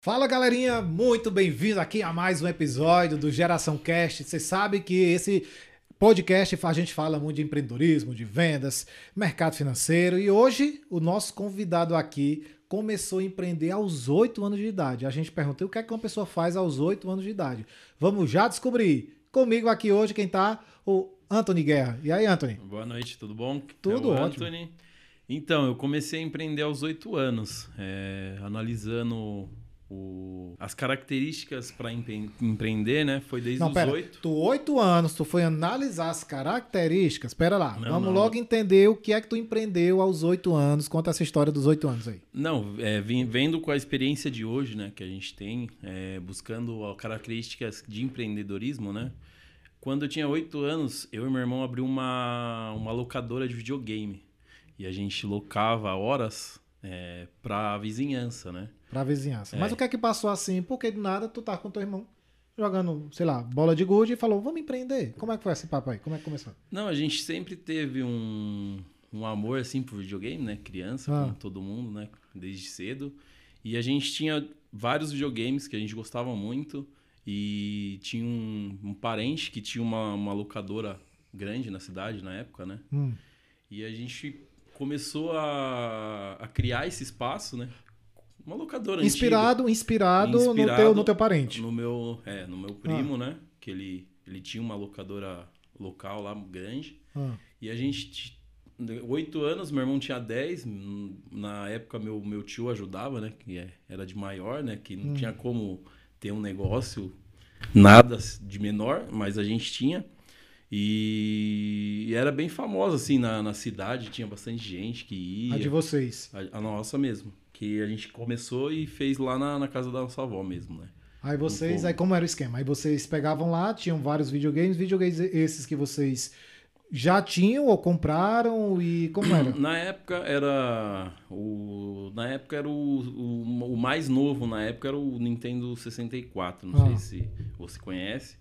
Fala galerinha, muito bem-vindo aqui a mais um episódio do Geração Cast. Você sabe que esse podcast a gente fala muito de empreendedorismo, de vendas, mercado financeiro e hoje o nosso convidado aqui começou a empreender aos 8 anos de idade. A gente perguntou o que é que uma pessoa faz aos 8 anos de idade. Vamos já descobrir. Comigo aqui hoje quem tá? O Anthony Guerra. E aí, Anthony? Boa noite, tudo bom? Tudo é ótimo. Anthony. Então, eu comecei a empreender aos 8 anos, é, analisando o- as características para empreender, né? Foi desde Não, os pera. 8. Tu, 8 anos, tu foi analisar as características. Pera lá, Não, vamos não. logo entender o que é que tu empreendeu aos 8 anos. Conta essa história dos 8 anos aí. Não, é, vendo com a experiência de hoje, né, que a gente tem, é, buscando características de empreendedorismo, né? Quando eu tinha oito anos, eu e meu irmão abrimos uma, uma locadora de videogame. E a gente locava horas é, pra vizinhança, né? Pra vizinhança. É. Mas o que é que passou assim? Porque do nada tu tá com teu irmão jogando, sei lá, bola de gude e falou, vamos empreender. Como é que foi esse papo aí? Como é que começou? Não, a gente sempre teve um, um amor assim por videogame, né? Criança, Ah. como todo mundo, né? Desde cedo. E a gente tinha vários videogames que a gente gostava muito. E tinha um, um parente que tinha uma, uma locadora grande na cidade na época, né? Hum. E a gente começou a, a criar esse espaço, né? Uma locadora antiga. Inspirado, inspirado, no, Inspirado teu, no teu parente. No meu, é, no meu primo, né? Que ele, ele tinha uma locadora local lá grande. Ah. E a gente, oito anos, meu irmão tinha 10. hum, Na época, meu, meu tio ajudava, né? Que é- era de maior, né? Que não tinha como ter um negócio, nada de menor, mas a gente tinha. E, e era bem famosa, assim, na, na cidade. Tinha bastante gente que ia. A de vocês. A, a nossa mesmo. Que a gente começou e fez lá na, na casa da nossa avó mesmo, né? Aí vocês, aí como era o esquema? Aí vocês pegavam lá, tinham vários videogames, videogames esses que vocês já tinham ou compraram e como era? Na época era o na época era o, o, o mais novo na época era o Nintendo 64, não Ah. sei se você conhece,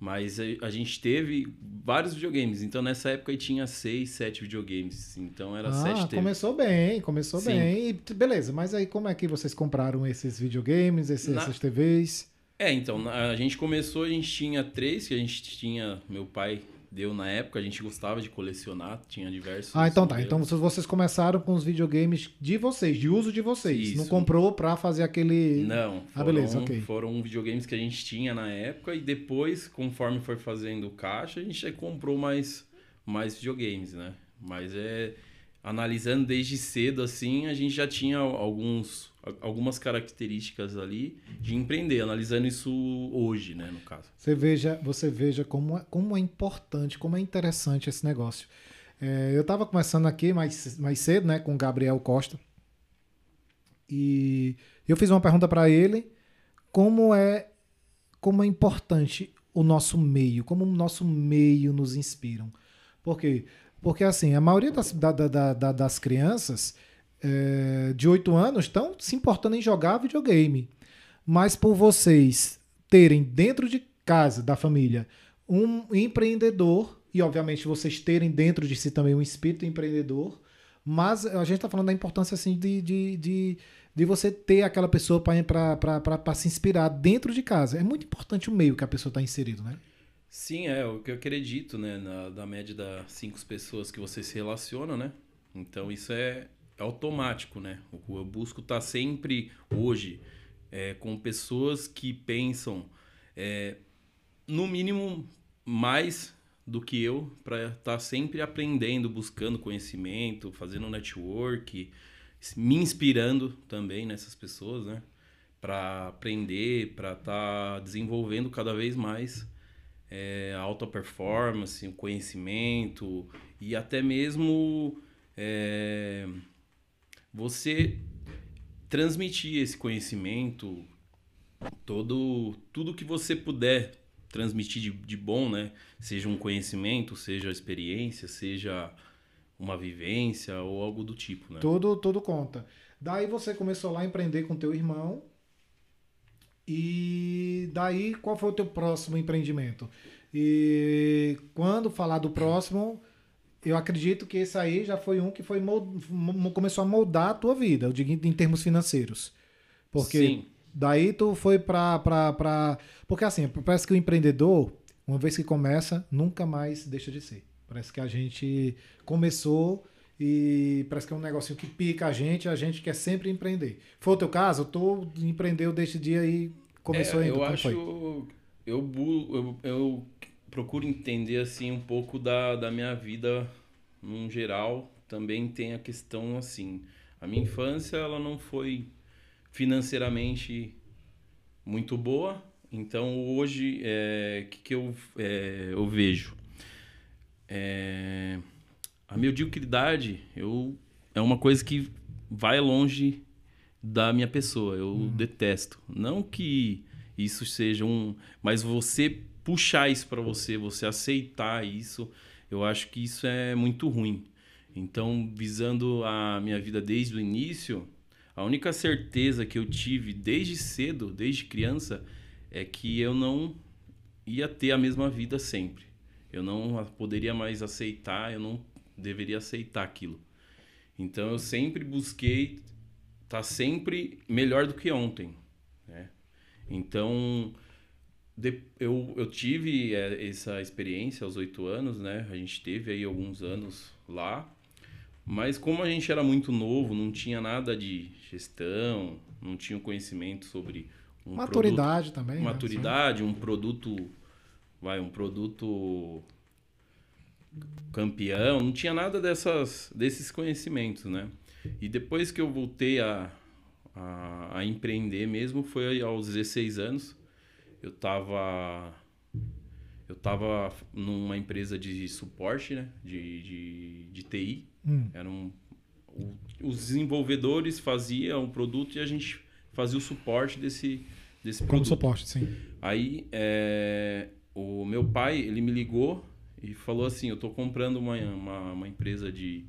mas a, gente teve vários videogames. Então nessa época aí tinha seis, sete videogames. Então era sete Ah, TV. começou bem, começou Sim. bem. E, beleza, mas aí como é que vocês compraram esses videogames, esses, Na- essas TVs? É, então, a gente começou, a gente tinha três que a gente tinha, meu pai deu na época, a gente gostava de colecionar, tinha diversos. Ah, então tá. modelos. Então vocês- começaram com os videogames de vocês, de uso de vocês. Isso. Não comprou pra fazer aquele. Não, Ah, foram, beleza, ok. foram videogames que a gente tinha na época e depois, conforme foi fazendo caixa, a gente comprou mais, mais videogames, né? Mas é analisando desde cedo assim, a gente já tinha alguns algumas características ali de empreender, analisando isso hoje, né, no caso. Você veja, você veja como é, como é importante, como é interessante esse negócio. É, eu estava conversando aqui mais, mais cedo, né, com o Gabriel Costa. E eu fiz uma pergunta para ele, como é como é importante o nosso meio, como o nosso meio nos inspiram. Por quê? Porque assim, a maioria das, da- da- da- da- das crianças é, de 8 anos estão se importando em jogar videogame. Mas por vocês terem dentro de casa, da família, um empreendedor, e obviamente vocês terem dentro de si também um espírito empreendedor, mas a gente está falando da importância assim, de, de, de, de você ter aquela pessoa para se inspirar dentro de casa. É muito importante o meio que a pessoa está inserido, né? Sim, é o que eu acredito, né? Na, da média das cinco pessoas que você se relaciona, né? Então isso é, automático, né? O- Eu busco estar sempre, hoje, é, com pessoas que pensam, é, no mínimo, mais do que eu, para estar sempre aprendendo, buscando conhecimento, fazendo network, me inspirando também nessas pessoas, né? Para aprender, para estar desenvolvendo cada vez mais é, alta performance, o conhecimento e até mesmo é, você transmitir esse conhecimento, todo, tudo que você puder transmitir de, de bom, né? Seja um conhecimento, seja experiência, seja uma vivência ou algo do tipo, né? Tudo, tudo conta. Daí você começou lá a empreender com teu irmão. E daí, qual foi o teu próximo empreendimento? E quando falar do próximo, eu acredito que esse aí já foi um que foi começou a moldar a tua vida, eu digo em em termos financeiros. Porque Sim. Daí tu foi pra, pra, pra. Porque assim, parece que o empreendedor, uma vez que começa, nunca mais deixa de ser. Parece que a gente começou e parece que é um negocinho que pica a gente, a gente quer sempre empreender. Foi o teu caso? Tu empreendeu deste dia e começou é, ainda? Eu Como acho. Eu, eu, eu procuro entender assim um pouco da, da minha vida num geral. Também tem a questão assim. A minha infância ela não foi financeiramente muito boa. Então hoje, o é, que, que eu, é, eu vejo? É, a mediocridade eu, é uma coisa que vai longe da minha pessoa. Eu Uhum. detesto. Não que isso seja um. Mas você puxar isso para você, você aceitar isso, eu acho que isso é muito ruim. Então, visando a minha vida desde o início, a única certeza que eu tive desde cedo, desde criança, é que eu não ia ter a mesma vida sempre. Eu não poderia mais aceitar, eu não deveria aceitar aquilo. Então eu sempre busquei estar sempre melhor do que ontem. Né? Então eu, eu tive é, essa experiência aos oito anos, né? A gente teve aí alguns anos lá. Mas como a gente era muito novo, não tinha nada de gestão, não tinha conhecimento sobre um produto Maturidade também. né? maturidade, um produto, vai, um produto campeão, não tinha nada dessas, desses conhecimentos, né? E depois que eu voltei a, a, a empreender mesmo, foi aos 16 anos. Eu tava, eu tava numa empresa de suporte, né? De, de, de TI. Hum. Era um, o- os desenvolvedores faziam o produto e a gente fazia o suporte desse, desse Como produto. suporte, sim. Aí é, o meu pai, ele me ligou e falou assim, eu tô comprando uma, uma, uma empresa de,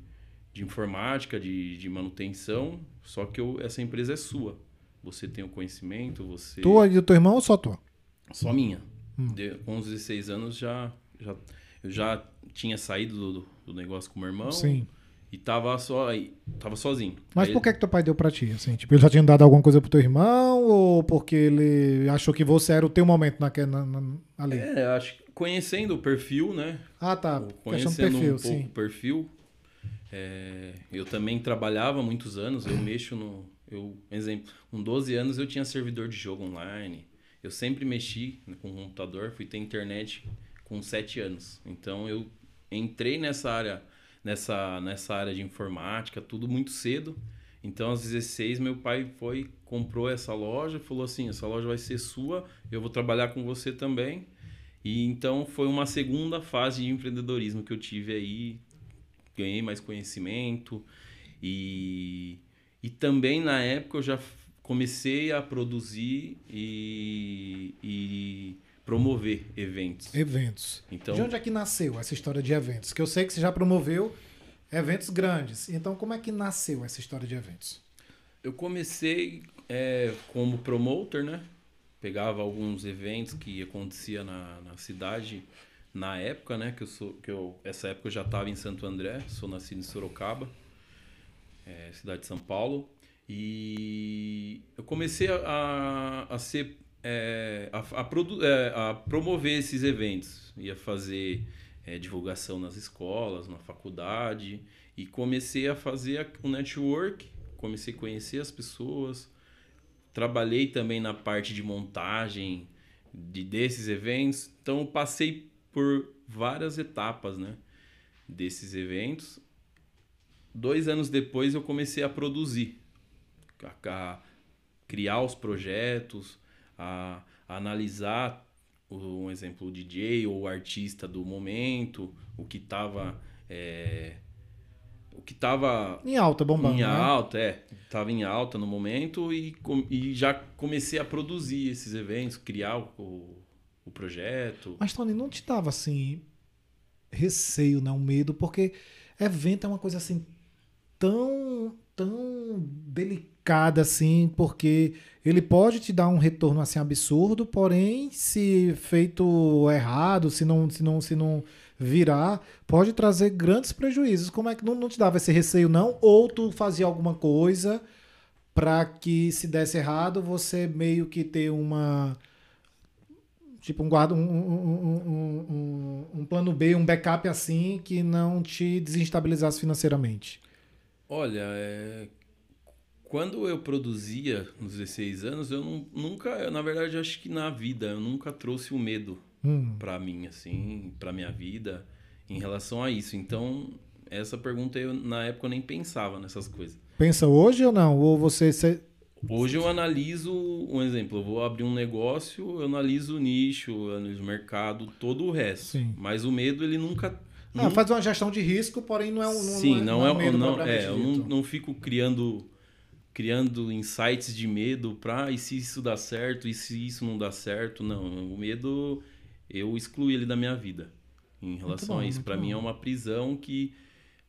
de informática, de, de manutenção, só que eu, essa empresa é sua. Você tem o conhecimento, você... Tu e o teu irmão ou só tu? Só minha. Hum. De- com os 16 anos já, já, eu já tinha saído do, do negócio com o meu irmão Sim. e tava, só, tava sozinho. Mas Aí por que que teu pai deu pra ti? Assim, tipo, ele já tinha dado alguma coisa pro teu irmão ou porque ele achou que você era o teu momento naquele, na, na- ali? É, acho que conhecendo o perfil, né? Ah, tá. Conhecendo perfil, um pouco sim. o perfil. é, eu também trabalhava muitos anos, eu mexo no. Eu, exemplo, com 12 anos eu tinha servidor de jogo online. Eu sempre mexi com computador, fui ter internet com 7 anos. Então eu entrei nessa área, nessa, nessa área de informática, tudo muito cedo. Então aos 16 meu pai foi, comprou essa loja, falou assim, essa loja vai ser sua, eu vou trabalhar com você também. E então foi uma segunda fase de empreendedorismo que eu tive aí, ganhei mais conhecimento e, e também na época eu já comecei a produzir e, e promover eventos. Eventos. Então, De onde é que nasceu essa história de eventos? Que eu sei que você já promoveu eventos grandes. Então, como é que nasceu essa história de eventos? eu comecei é, como promoter, né? Pegava alguns eventos que acontecia na, na cidade na época, né? Que eu sou, que eu essa época eu já estava em Santo André, sou nascido em Sorocaba, é, cidade de São Paulo, e eu comecei a, a ser é, a, a, produ- é, a promover esses eventos, ia fazer é, divulgação nas escolas, na faculdade, e comecei a fazer o network, comecei a conhecer as pessoas, trabalhei também na parte de montagem de, desses eventos, então eu passei por várias etapas, né, desses eventos. Dois anos depois eu comecei a produzir, a, a criar os projetos, a, a analisar um exemplo o DJ ou o artista do momento, o que estava o que estava Em alta, bombando. em né? alta, é. Tava em alta no momento e, com- e já comecei a produzir esses eventos, criar o, o, o projeto. Mas, Tony, não te dava assim receio, não, medo, porque evento é uma coisa assim tão, tão delicada assim, porque ele pode te dar um retorno assim absurdo, porém, se feito errado, se não, se não, se não virar, pode trazer grandes prejuízos. Como é que não, não te dava esse receio, não? Ou tu fazia alguma coisa para que se desse errado, você meio que ter uma tipo um guarda um, um, um, um, plano B, um backup assim que não te desestabilizasse financeiramente? Olha, é... quando eu produzia nos 16 anos, eu não, nunca, na verdade, acho que na vida eu nunca trouxe o medo hum. para mim, assim, para minha vida em relação a isso. Então, essa pergunta eu na época eu nem pensava nessas coisas. Pensa hoje ou não? Ou você Hoje eu analiso, um exemplo, eu vou abrir um negócio, eu analiso o nicho, eu analiso o mercado, todo o resto. Sim. Mas o medo, ele nunca. Não, nunca... faz uma gestão de risco, porém não é um. Não Sim, não, é, não é, não, é eu não, não fico criando criando insights de medo para e se isso dá certo, e se isso não dá certo. Não, o medo eu excluí ele da minha vida em relação bom, a isso. Para mim é uma prisão que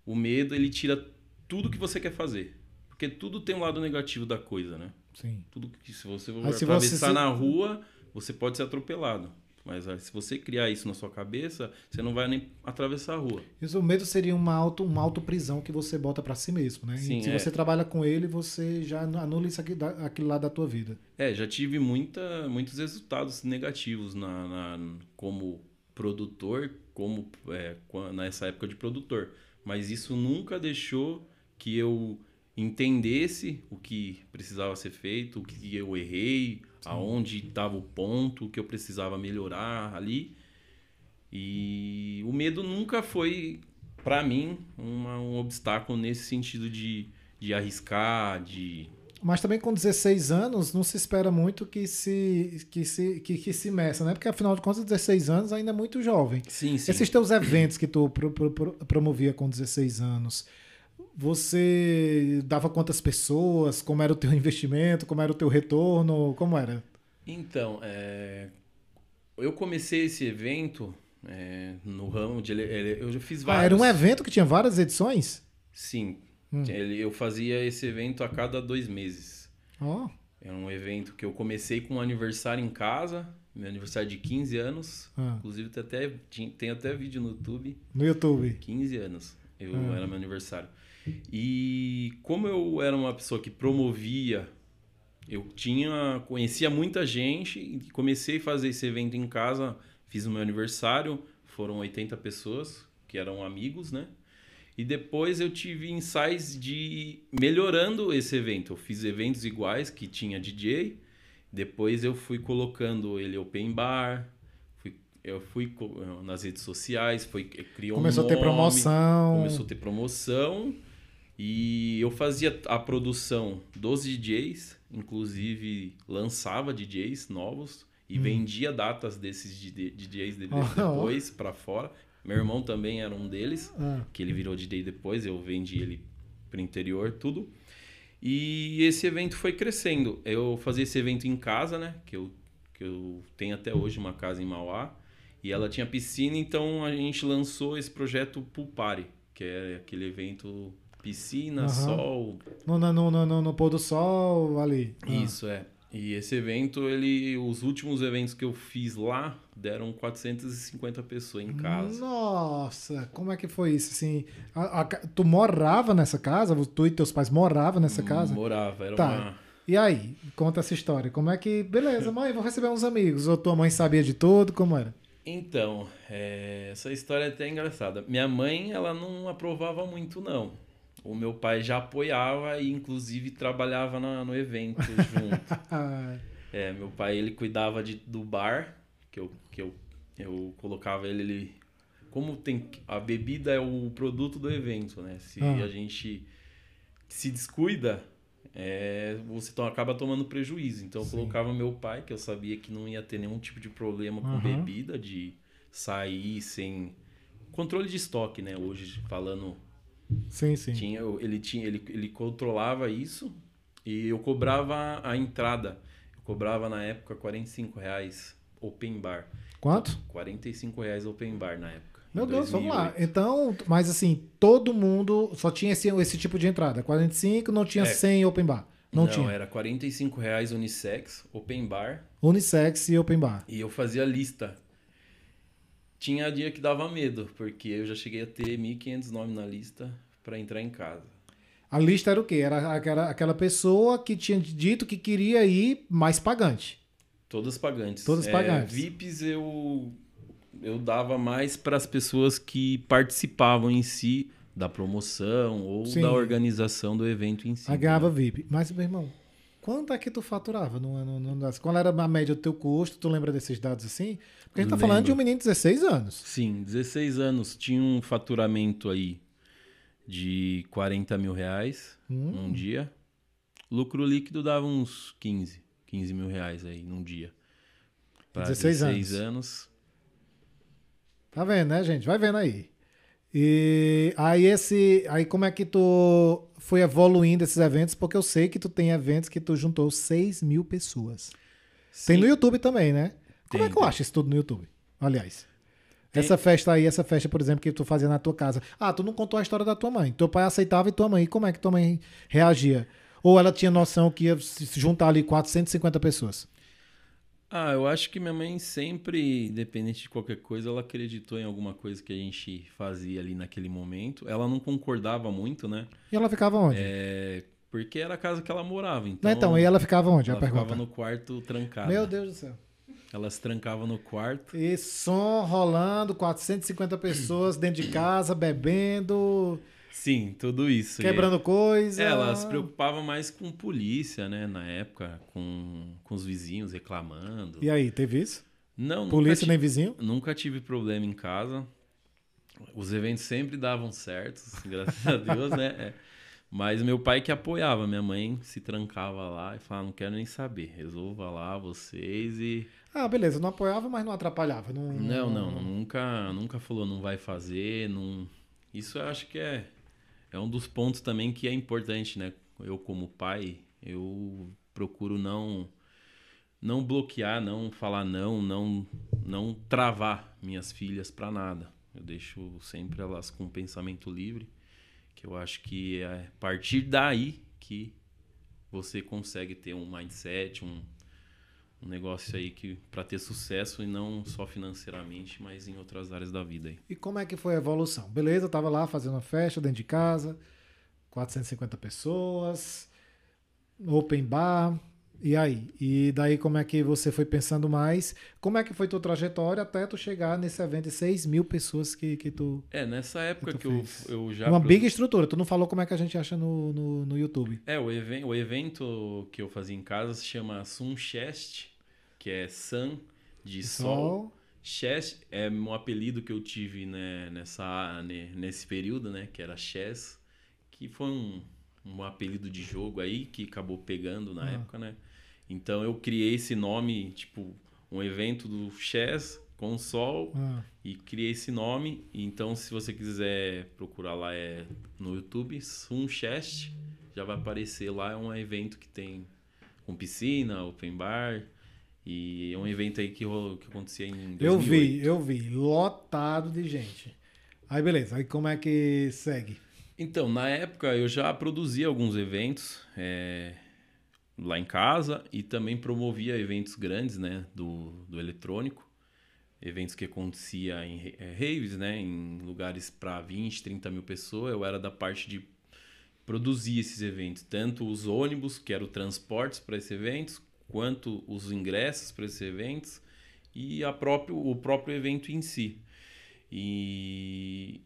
o medo ele tira tudo que você quer fazer. Porque tudo tem um lado negativo da coisa, né? Sim. Tudo que se você for se atravessar você... na rua, você pode ser atropelado. Mas se você criar isso na sua cabeça, você não vai nem atravessar a rua. Isso, o medo seria uma auto, uma auto-prisão que você bota para si mesmo, né? Sim, se é. você trabalha com ele, você já anula isso aqui, aquilo lá da tua vida. É, já tive muita, muitos resultados negativos na, na como produtor, como é, nessa época de produtor. Mas isso nunca deixou que eu entendesse o que precisava ser feito, o que eu errei. Aonde estava o ponto, que eu precisava melhorar ali. E o medo nunca foi, para mim, uma, um obstáculo nesse sentido de, de arriscar, de. Mas também com 16 anos não se espera muito que se, que se, que, que se meça, né? Porque afinal de contas, 16 anos ainda é muito jovem. Sim, sim. Esses teus eventos que tu pro, pro, pro, promovia com 16 anos, você dava quantas pessoas? Como era o teu investimento? Como era o teu retorno? Como era? Então, é... eu comecei esse evento é, no ramo de... Eu já fiz vários... Ah, era um evento que tinha várias edições? Sim. Hum. Eu fazia esse evento a cada dois meses. Oh. Era um evento que eu comecei com um aniversário em casa, meu aniversário de 15 anos. Ah. Inclusive tem até, tem até vídeo no YouTube. No YouTube? 15 anos. Eu, ah. Era meu aniversário. E como eu era uma pessoa que promovia, eu tinha conhecia muita gente e comecei a fazer esse evento em casa, fiz o meu aniversário, foram 80 pessoas que eram amigos, né? E depois eu tive insights de melhorando esse evento. Eu fiz eventos iguais que tinha DJ, depois eu fui colocando ele open bar, eu fui nas redes sociais, foi criou começou um nome, a ter promoção, começou a ter promoção e eu fazia a produção dos DJs, inclusive lançava DJs novos e hum. vendia datas desses DJs depois para fora. Meu irmão também era um deles, ah. que ele virou DJ depois, eu vendi ele pro interior, tudo. E esse evento foi crescendo. Eu fazia esse evento em casa, né? Que eu, que eu tenho até hoje uma casa em Mauá. E ela tinha piscina, então a gente lançou esse projeto Pool Party, que é aquele evento piscina, uhum. sol. No, no, no, no, no pôr do sol ali. Ah. Isso, é. E esse evento, ele, os últimos eventos que eu fiz lá deram 450 pessoas em casa. Nossa, como é que foi isso? Assim, a, a, tu morava nessa casa? Tu e teus pais moravam nessa casa? Morava, era tá. uma. E aí, conta essa história. Como é que. Beleza, mãe, vou receber uns amigos. Ou tua mãe sabia de tudo? Como era? Então, é, essa história é até engraçada. Minha mãe, ela não aprovava muito, não o meu pai já apoiava e inclusive trabalhava na, no evento junto. é, meu pai ele cuidava de, do bar, que eu, que eu, eu colocava ele, ele como tem a bebida é o produto do evento, né? Se ah. a gente se descuida, é, você to, acaba tomando prejuízo. Então eu colocava meu pai, que eu sabia que não ia ter nenhum tipo de problema com uhum. bebida, de sair sem controle de estoque, né? Hoje falando Sim, sim. Tinha, ele, tinha, ele, ele controlava isso e eu cobrava a entrada. Eu cobrava na época 45 reais open bar. Quanto? 45 reais open bar na época. Meu Deus, vamos lá. Então, mas assim, todo mundo só tinha esse, esse tipo de entrada. 45 não tinha é. 100 open bar. Não, não tinha. era 45 reais unissex, open bar. Unissex e open bar. E eu fazia lista tinha dia que dava medo, porque eu já cheguei a ter 1.500 nomes na lista para entrar em casa. A lista era o quê? Era aquela, aquela pessoa que tinha dito que queria ir mais pagante. Todas pagantes. Todas É, pagantes. VIPs eu, eu dava mais para as pessoas que participavam em si da promoção ou Sim. da organização do evento em si. Aí ganhava VIP. Mas, meu irmão, quanto é que tu faturava? No, no, qual era a média do teu custo? Tu lembra desses dados assim? Porque a gente tá falando de um menino de 16 anos. Sim, 16 anos. Tinha um faturamento aí de 40 mil reais Hum. num dia. Lucro líquido dava uns 15, 15 mil reais aí num dia. Pra 16 16 anos. Tá vendo, né, gente? Vai vendo aí. E aí esse, aí como é que tu foi evoluindo esses eventos? Porque eu sei que tu tem eventos que tu juntou 6 mil pessoas. Tem Sim. no YouTube também, né? Como é Tem, que eu tem. acho isso tudo no YouTube? Aliás. Tem. Essa festa aí, essa festa, por exemplo, que tu fazia na tua casa. Ah, tu não contou a história da tua mãe. Teu pai aceitava e tua mãe. Como é que tua mãe reagia? Ou ela tinha noção que ia se juntar ali 450 pessoas? Ah, eu acho que minha mãe sempre, independente de qualquer coisa, ela acreditou em alguma coisa que a gente fazia ali naquele momento. Ela não concordava muito, né? E ela ficava onde? É, porque era a casa que ela morava. Então, Não, então, e ela ficava onde? ela ficava no quarto trancada. Meu Deus do céu. Ela se trancava no quarto. E som rolando, 450 pessoas dentro de casa, bebendo, Sim, tudo isso. quebrando coisa. E ela se preocupava mais com polícia, né? Na época, com, com os vizinhos reclamando. E aí, teve isso? Não, Polícia nem vizinho? Nunca tive problema em casa. Os eventos sempre davam certo, graças a Deus, né? É. Mas meu pai que apoiava, minha mãe se trancava lá e falava, não quero nem saber, resolva lá vocês e... Ah, beleza, não apoiava, mas não atrapalhava. Não, Não, não, nunca, nunca falou não vai fazer, não... Isso eu acho que é, é um dos pontos também que é importante, né? Eu como pai, eu procuro não não bloquear, não falar não, não não travar minhas filhas para nada. Eu deixo sempre elas com pensamento livre, que eu acho que é a partir daí que você consegue ter um mindset, um, um negócio aí que para ter sucesso e não só financeiramente, mas em outras áreas da vida aí. E como é que foi a evolução? Beleza, tava lá fazendo uma festa dentro de casa, 450 pessoas, open bar. E aí? E daí como é que você foi pensando mais? Como é que foi tua trajetória até tu chegar nesse evento de 6 mil pessoas que, que tu... É, nessa época tu que eu, eu já Uma pro- big estrutura. Tu não falou como é que a gente acha no, no, no YouTube. É, o, even o evento que eu fazia em casa se chama Sunchest, que é Sun de sol. Chess é um apelido que eu tive né, nessa, nesse período, né? Que era Chess, que foi um, um apelido de jogo aí que acabou pegando na Ah. época, né? Então eu criei esse nome, tipo, um evento do Chess com sol Ah, e criei esse nome. Então, se você quiser procurar lá é no YouTube, Sunchest, já vai aparecer lá. É um evento que tem com piscina, open bar. E é um evento aí que, ro- que acontecia em 2008. eu vi, eu vi. Lotado de gente. Aí beleza. Aí como é que segue? Então, na época eu já produzia alguns eventos é, lá em casa e também promovia eventos grandes, né, do, do eletrônico. Eventos que acontecia em é, raves, né, em lugares para 20, 30 mil pessoas. Eu era da parte de produzir esses eventos, tanto os ônibus, que eram transportes para esses eventos, quanto os ingressos para esses eventos e a próprio, o próprio evento em si. E,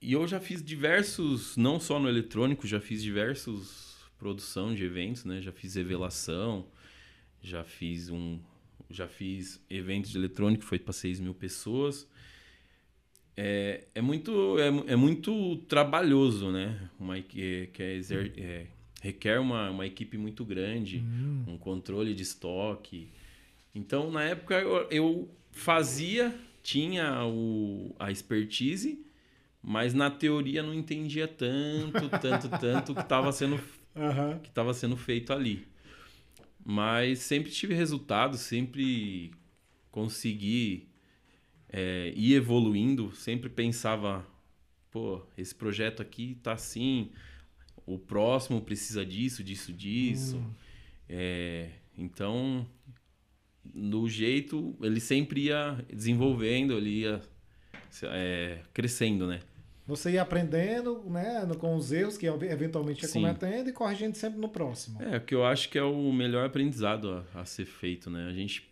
e eu já fiz diversos, não só no eletrônico, já fiz diversos produção de eventos, né? Já fiz revelação, já fiz um, já fiz eventos de eletrônico, foi para 6 mil pessoas. É, é muito é, é muito trabalhoso, né? Uma que, que é exer, é, requer uma, uma equipe muito grande, um controle de estoque. Então, na época eu, eu fazia, tinha o, a expertise, mas na teoria não entendia tanto, tanto, tanto o que estava sendo Aham. que estava sendo feito ali. Mas sempre tive resultado, sempre consegui é, ir evoluindo, sempre pensava, pô, esse projeto aqui tá assim, o próximo precisa disso, disso, disso. É, então, do jeito, ele sempre ia desenvolvendo, ele ia é, crescendo, né? Você ia aprendendo, né, com os erros que eventualmente ia Sim. cometendo e corrigindo sempre no próximo. É, o que eu acho que é o melhor aprendizado a, a ser feito, né? A gente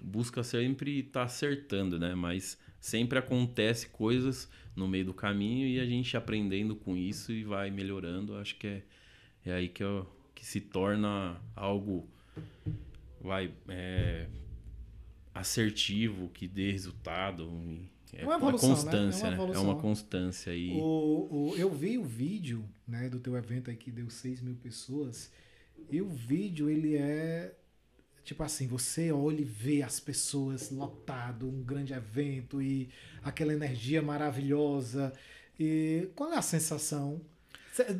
busca sempre estar acertando, né? Mas sempre acontece coisas no meio do caminho e a gente aprendendo com isso e vai melhorando. Acho que é, é aí que, eu- que se torna algo vai é, assertivo, que dê resultado. e É Uma uma evolução, né? constância, É uma né? É evolução. uma constância aí. O, o- eu vi o vídeo né, do teu evento aí que deu 6 mil pessoas. E o vídeo, ele é tipo assim, você olha e vê as pessoas lotado, um grande evento e aquela energia maravilhosa. E qual é a sensação?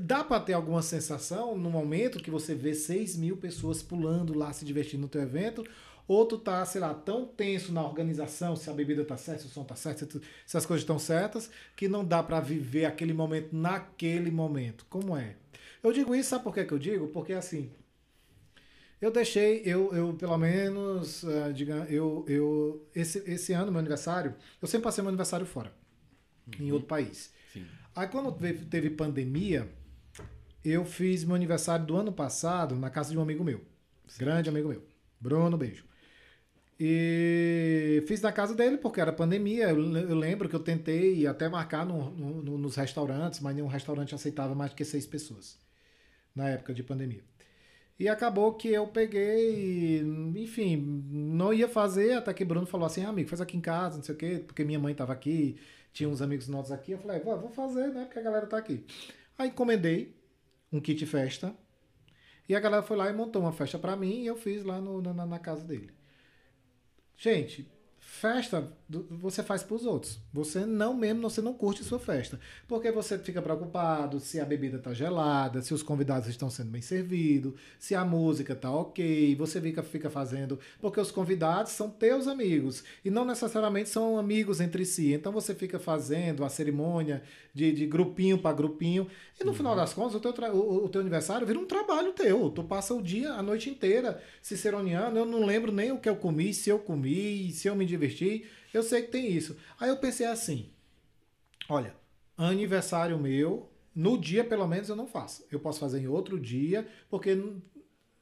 Dá para ter alguma sensação no momento que você vê 6 mil pessoas pulando lá, se divertindo no teu evento? Ou tu tá, sei lá, tão tenso na organização, se a bebida tá certa, se o som tá certo, se, as coisas estão certas, que não dá para viver aquele momento naquele momento. Como é? Eu digo isso, sabe por que que eu digo? Porque assim, eu deixei, eu, eu pelo menos, ah, diga, eu, eu esse, esse ano, meu aniversário, eu sempre passei meu aniversário fora, em outro país. Sim. Aí quando teve, teve pandemia, eu fiz meu aniversário do ano passado na casa de um amigo meu. Grande amigo meu. Bruno, beijo. E fiz na casa dele porque era pandemia. Eu, eu lembro que eu tentei até marcar no- no- no- nos restaurantes, mas nenhum restaurante aceitava mais do que seis pessoas na época de pandemia. E acabou que eu peguei, enfim, não ia fazer, até que Bruno falou assim, ah, amigo, faz aqui em casa, não sei o quê, porque minha mãe estava aqui, tinha uns amigos nossos aqui. Eu falei, vou, vou fazer, né, porque a galera tá aqui. Aí encomendei um kit festa, e a galera foi lá e montou uma festa pra mim, e eu fiz lá no- na, na casa dele. Gente, festa você faz pros outros. Você não mesmo, você não curte sua festa. Porque você fica preocupado se a bebida tá gelada, se os convidados estão sendo bem servidos, se a música tá ok. Você fica, fica fazendo. Porque os convidados são teus amigos. E não necessariamente são amigos entre si. Então você fica fazendo a cerimônia de, de grupinho para grupinho. E no final das contas, o teu, o, o teu aniversário vira um trabalho teu. Tu passa o dia, a noite inteira ciceroneando. Eu não lembro nem o que eu comi, se eu comi, se eu me diverti. Eu sei que tem isso. Aí eu pensei assim: olha, aniversário meu, no dia pelo menos eu não faço. Eu posso fazer em outro dia, porque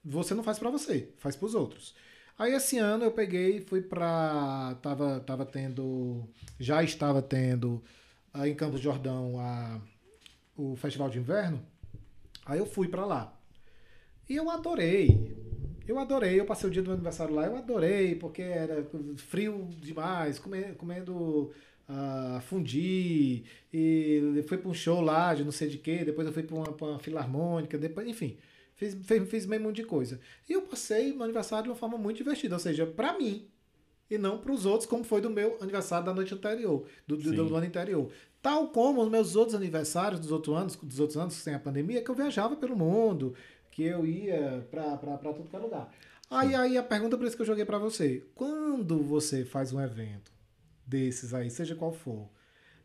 você não faz pra você, faz pros outros. Aí esse ano eu peguei, fui pra. Tava, tava tendo. Já estava tendo aí em Campos do Jordão a, o Festival de Inverno. Aí eu fui pra lá. E eu adorei. Eu adorei. Eu passei o dia do meu aniversário lá, eu adorei, porque era frio demais, come- comendo ah, fundi, e fui pra um show lá de não sei de quê, depois eu fui pra uma, pra uma filarmônica, depois, enfim. Fiz, fiz, fiz meio monte de coisa. E eu passei meu aniversário de uma forma muito divertida, ou seja, pra mim, e não para os outros, como foi do meu aniversário da noite anterior, do, do, do ano anterior. Tal como os meus outros aniversários dos outros anos, dos outros anos sem a pandemia, que eu viajava pelo mundo, que eu ia para tudo que é lugar. Aí, aí a pergunta por isso que eu joguei para você. Quando você faz um evento desses aí, seja qual for,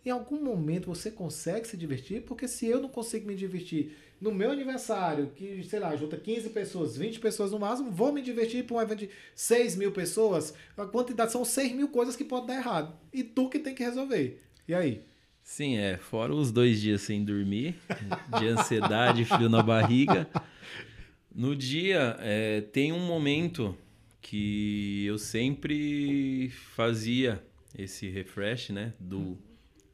em algum momento você consegue se divertir? Porque se eu não consigo me divertir no meu aniversário, que, sei lá, junta 15 pessoas, 20 pessoas no máximo, vou me divertir para um evento de 6 mil pessoas, a quantidade são 6 mil coisas que podem dar errado. E tu que tem que resolver. E aí? Sim, é. Fora os dois dias sem dormir, de ansiedade, frio na barriga. No dia, é, tem um momento que eu sempre fazia esse refresh, né? Do,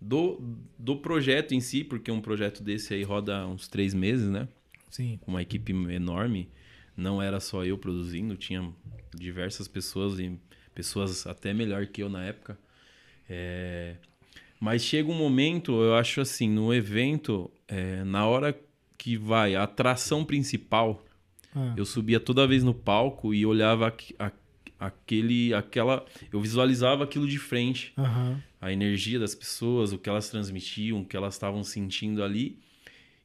do, do projeto em si, porque um projeto desse aí roda uns três meses, né? Sim. com uma equipe enorme. Não era só eu produzindo, tinha diversas pessoas e pessoas até melhor que eu na época. É, Mas chega um momento, eu acho assim, no evento, é, na hora que vai a atração principal, Ah, eu subia toda vez no palco e olhava aqu- a- aquele, aquela, eu visualizava aquilo de frente Aham. a energia das pessoas, o que elas transmitiam, o que elas estavam sentindo ali.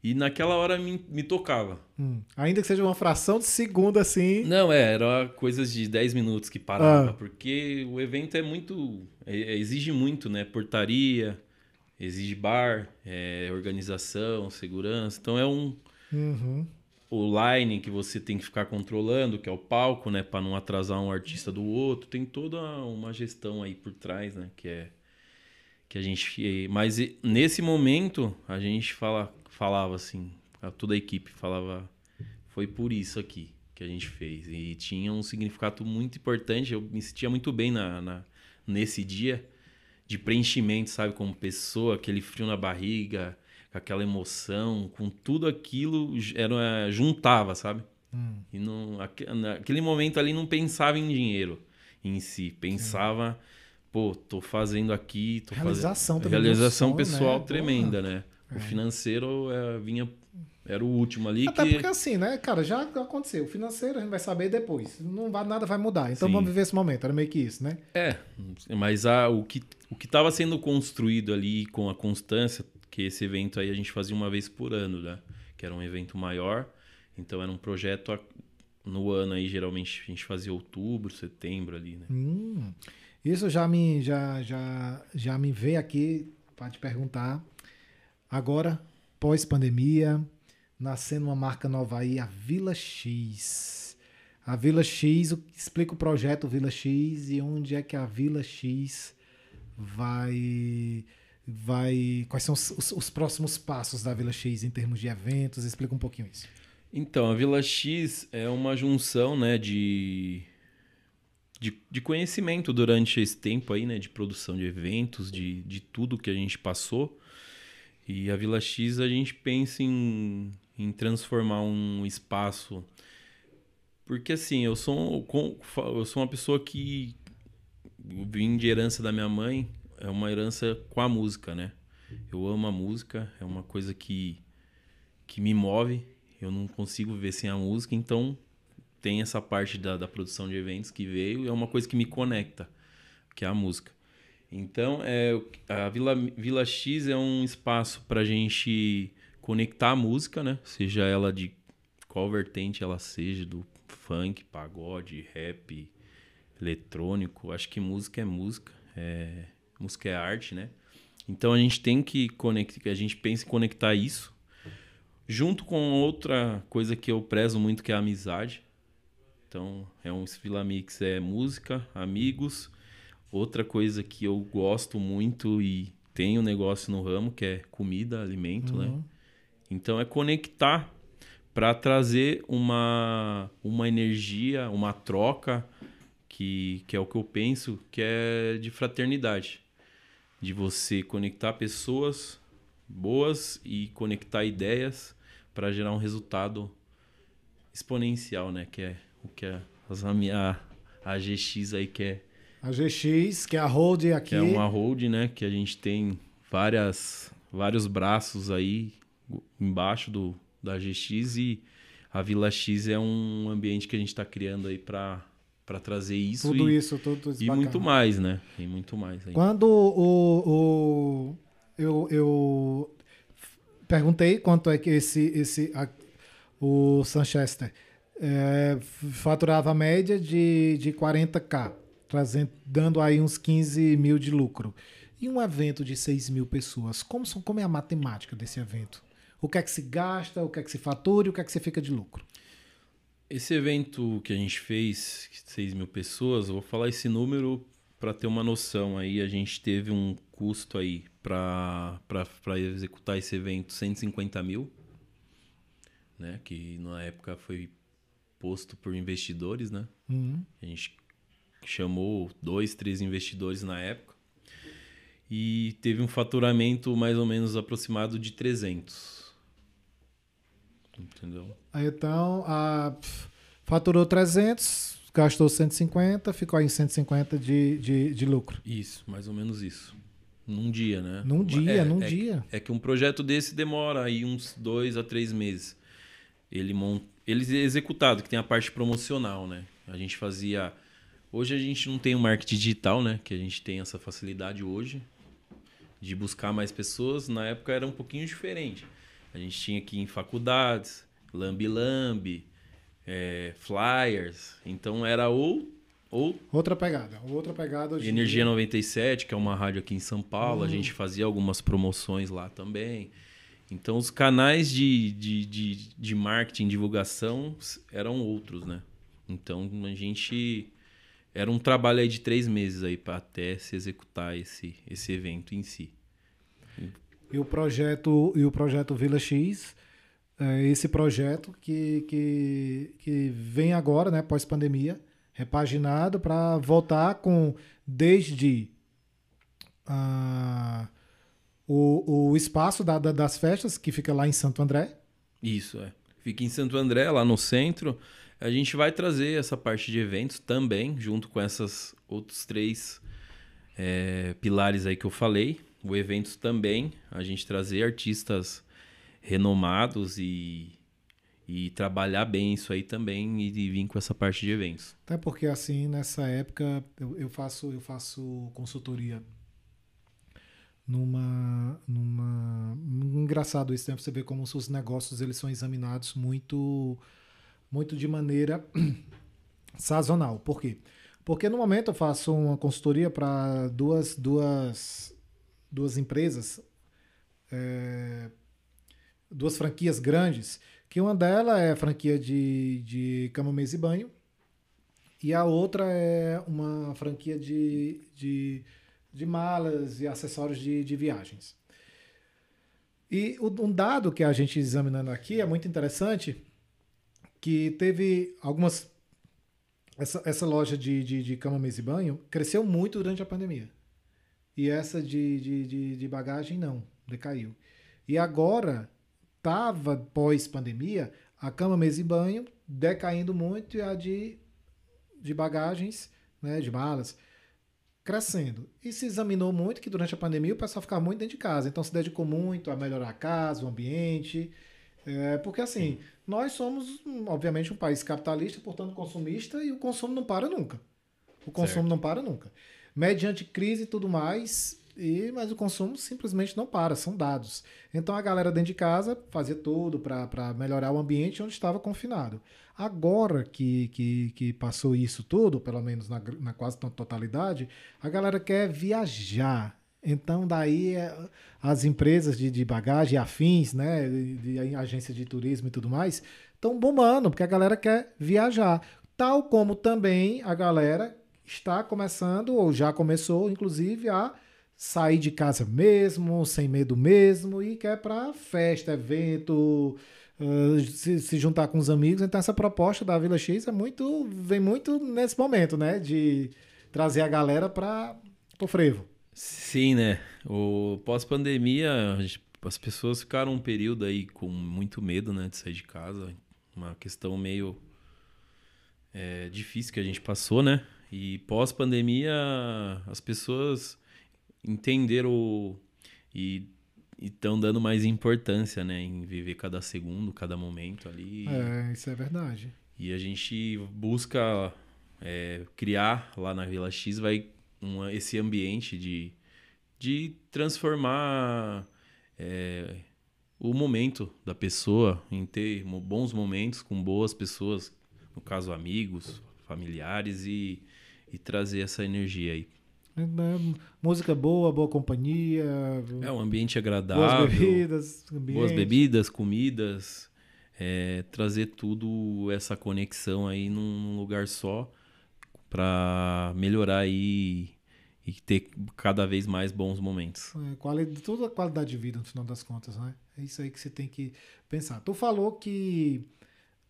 E naquela hora me, me tocava. Hum. Ainda que seja uma fração de segundo assim. Não, é, era coisas de 10 minutos que parava, Ah. porque o evento é muito. é- é- exige muito, né? Portaria, exige bar, é, organização, segurança. Então é um. Uhum. O line que você tem que ficar controlando, que é o palco, né? Pra não atrasar um artista do outro. Tem toda uma gestão aí por trás, né? Que é. que a gente. Mas nesse momento a gente fala, falava assim, toda a equipe falava, foi por isso aqui que a gente fez e tinha um significado muito importante. Eu me sentia muito bem na, na nesse dia de preenchimento, sabe, como pessoa, aquele frio na barriga, com aquela emoção, com tudo aquilo era juntava, sabe? Hum. E não, naquele momento ali não pensava em dinheiro em si, pensava, Sim. pô, tô fazendo aqui, tô realização fazendo realização sonho, pessoal né? tremenda, né? É. O financeiro é, vinha era o último ali Até que... porque assim, né, cara, já aconteceu. O financeiro a gente vai saber depois. Não vai, nada vai mudar. Então Sim. vamos viver esse momento. Era meio que isso, né? É, mas a, o que o que estava sendo construído ali com a constância, que esse evento aí a gente fazia uma vez por ano, né? Que era um evento maior. Então era um projeto no ano aí, geralmente a gente fazia outubro, setembro ali, né? Hum, isso já me, já, já, já me veio aqui para te perguntar. Agora, pós-pandemia, nascendo uma marca nova aí, a Vila X. A Vila X, explica o projeto Vila X e onde é que a Vila X vai vai quais são os, os, os, próximos passos da Vila X em termos de eventos? Explica um pouquinho isso. Então, a Vila X é uma junção, né, de, de, de conhecimento durante esse tempo aí, né, de produção de eventos, de, de tudo que a gente passou. E a Vila X a gente pensa em em transformar um espaço. Porque assim, eu sou, eu sou uma pessoa que vim de herança da minha mãe, é uma herança com a música, né? Eu amo a música, é uma coisa que, que me move, eu não consigo viver sem a música, então tem essa parte da, da produção de eventos que veio, é uma coisa que me conecta, que é a música. Então, é, a Vila, Vila X é um espaço para a gente conectar a música, né? Seja ela de qual vertente ela seja, do funk, pagode, rap, eletrônico. Acho que música é música, é... música é arte, né? Então a gente tem que conectar, a gente pensa em conectar isso junto com outra coisa que eu prezo muito que é a amizade. Então, é um Vila Mix é música, amigos. Outra coisa que eu gosto muito e tenho negócio no ramo que é comida, alimento, né? uhum. né? Então é conectar para trazer uma, uma energia, uma troca que, que é o que eu penso que é de fraternidade. De você conectar pessoas boas e conectar ideias para gerar um resultado exponencial, né? Que é o que a, a, a GX aí quer. A GX, que é a hold aqui. Que é uma hold, né? Que a gente tem várias, vários braços aí embaixo do, da GX e a Vila X é um ambiente que a gente está criando aí para para trazer isso tudo e, isso tudo isso e muito mais né e muito mais aí. quando o, o eu, eu perguntei quanto é que esse esse a, o Sanchester é, faturava a média de, de 40k trazendo dando aí uns 15 mil de lucro e um evento de 6 mil pessoas como como é a matemática desse evento o que é que se gasta, o que é que se fatura e o que é que se fica de lucro. Esse evento que a gente fez, 6 mil pessoas, eu vou falar esse número para ter uma noção aí. A gente teve um custo aí para executar esse evento 150 mil, né? Que na época foi posto por investidores, né? Uhum. A gente chamou dois, três investidores na época e teve um faturamento mais ou menos aproximado de 300. Entendeu? Aí então, a, faturou 300, gastou 150, ficou aí em 150 de, de, de lucro. Isso, mais ou menos isso. Num dia, né? Num dia, é, num é, dia. É que um projeto desse demora aí uns dois a três meses. Ele, mont... ele é executado, que tem a parte promocional, né? A gente fazia. Hoje a gente não tem o um marketing digital, né? Que a gente tem essa facilidade hoje de buscar mais pessoas. Na época era um pouquinho diferente. A gente tinha aqui em faculdades, lambi-lambi, é, flyers. Então era ou, ou. Outra pegada. Outra pegada hoje Energia dia. 97, que é uma rádio aqui em São Paulo. Uhum. A gente fazia algumas promoções lá também. Então os canais de, de, de, de marketing, divulgação eram outros, né? Então a gente era um trabalho aí de três meses aí para até se executar esse, esse evento em si. E o projeto, e o projeto Vila X, é esse projeto que, que, que vem agora, né, pós-pandemia, repaginado para voltar com desde uh, o, o espaço da, da, das festas, que fica lá em Santo André. Isso, é. Fica em Santo André, lá no centro. A gente vai trazer essa parte de eventos também, junto com essas outros três é, pilares aí que eu falei. O eventos também, a gente trazer artistas renomados e, e trabalhar bem isso aí também e, e vir com essa parte de eventos. Até porque assim, nessa época, eu, eu faço, eu faço consultoria numa numa engraçado isso né? você vê como os negócios eles são examinados muito muito de maneira sazonal por quê porque no momento eu faço uma consultoria para duas duas duas empresas é, duas franquias grandes que uma delas é a franquia de, de cama mesa e banho e a outra é uma franquia de, de de malas e acessórios de, de viagens. E um dado que a gente examinando aqui é muito interessante, que teve algumas... Essa, essa loja de, de, de cama, mesa e banho cresceu muito durante a pandemia. E essa de, de, de, de bagagem não, decaiu. E agora, estava pós-pandemia, a cama, mesa e banho decaindo muito e a de, de bagagens, né, de malas, crescendo. E se examinou muito que durante a pandemia o pessoal ficava muito dentro de casa. Então se dedicou muito a melhorar a casa, o ambiente. É, porque assim, nós somos, obviamente, um país capitalista, portanto consumista, e o consumo não para nunca. O consumo certo. não para nunca. Mediante crise e tudo mais, e, mas o consumo simplesmente não para, são dados. Então a galera dentro de casa fazia tudo para melhorar o ambiente onde estava confinado. Agora que, que, que passou isso tudo, pelo menos na, na quase totalidade, a galera quer viajar. Então, daí é, as empresas de, de bagagem afins, né, de, de agência de turismo e tudo mais, estão bombando, porque a galera quer viajar. Tal como também a galera está começando, ou já começou, inclusive, a sair de casa mesmo, sem medo mesmo, e quer para festa, evento, se, se, juntar com os amigos. Então essa proposta da Vila X é muito, vem muito nesse momento, né? De trazer a galera para o frevo. Sim, né? O pós-pandemia, as pessoas ficaram um período aí com muito medo, né, de sair de casa. Uma questão meio é, difícil que a gente passou, né? E pós-pandemia, as pessoas entenderam e estão dando mais importância, né, em viver cada segundo, cada momento ali. É, isso é verdade. E a gente busca é, criar lá na Vila X vai uma, esse ambiente de, de transformar é, o momento da pessoa em ter bons momentos com boas pessoas, no caso amigos, familiares e, e trazer essa energia aí. É, né, música boa, boa companhia. É um ambiente agradável. Boas bebidas. Ambiente. Boas bebidas, comidas. É, trazer tudo essa conexão aí num lugar só para melhorar aí e ter cada vez mais bons momentos. É, qualidade, toda a qualidade de vida, no final das contas, né? É isso aí que você tem que pensar. Tu falou que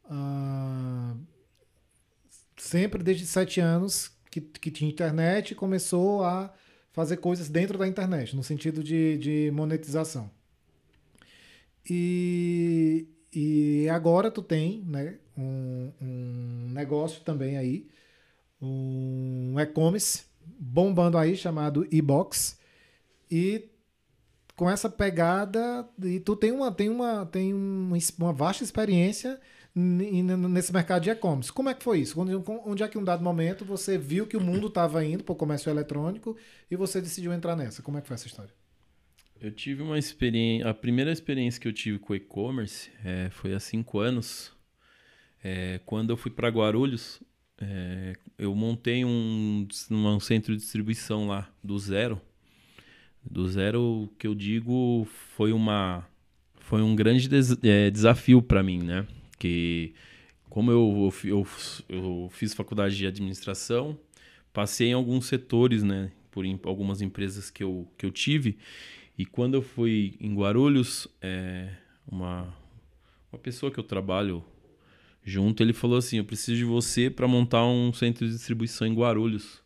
uh, sempre desde sete anos que, que tinha internet começou a fazer coisas dentro da internet, no sentido de, de monetização. E, e agora tu tem né, um, um negócio também aí, um e-commerce bombando aí chamado e-box e com essa pegada e tu tem uma tem uma tem uma vasta experiência nesse mercado de e-commerce. Como é que foi isso? Onde, onde é que um dado momento você viu que o mundo estava indo para o comércio eletrônico e você decidiu entrar nessa? Como é que foi essa história? Eu tive uma experiência. A primeira experiência que eu tive com e-commerce é, foi há cinco anos. É, quando eu fui para Guarulhos, é, eu montei um, um centro de distribuição lá, do zero. Do zero, que eu digo, foi uma foi um grande des, é, desafio para mim, né? Porque como eu, eu, eu, fiz faculdade de administração, passei em alguns setores, né? Por algumas empresas que eu, que eu tive. E quando eu fui em Guarulhos, é, uma, uma pessoa que eu trabalho junto, ele falou assim: Eu preciso de você para montar um centro de distribuição em Guarulhos.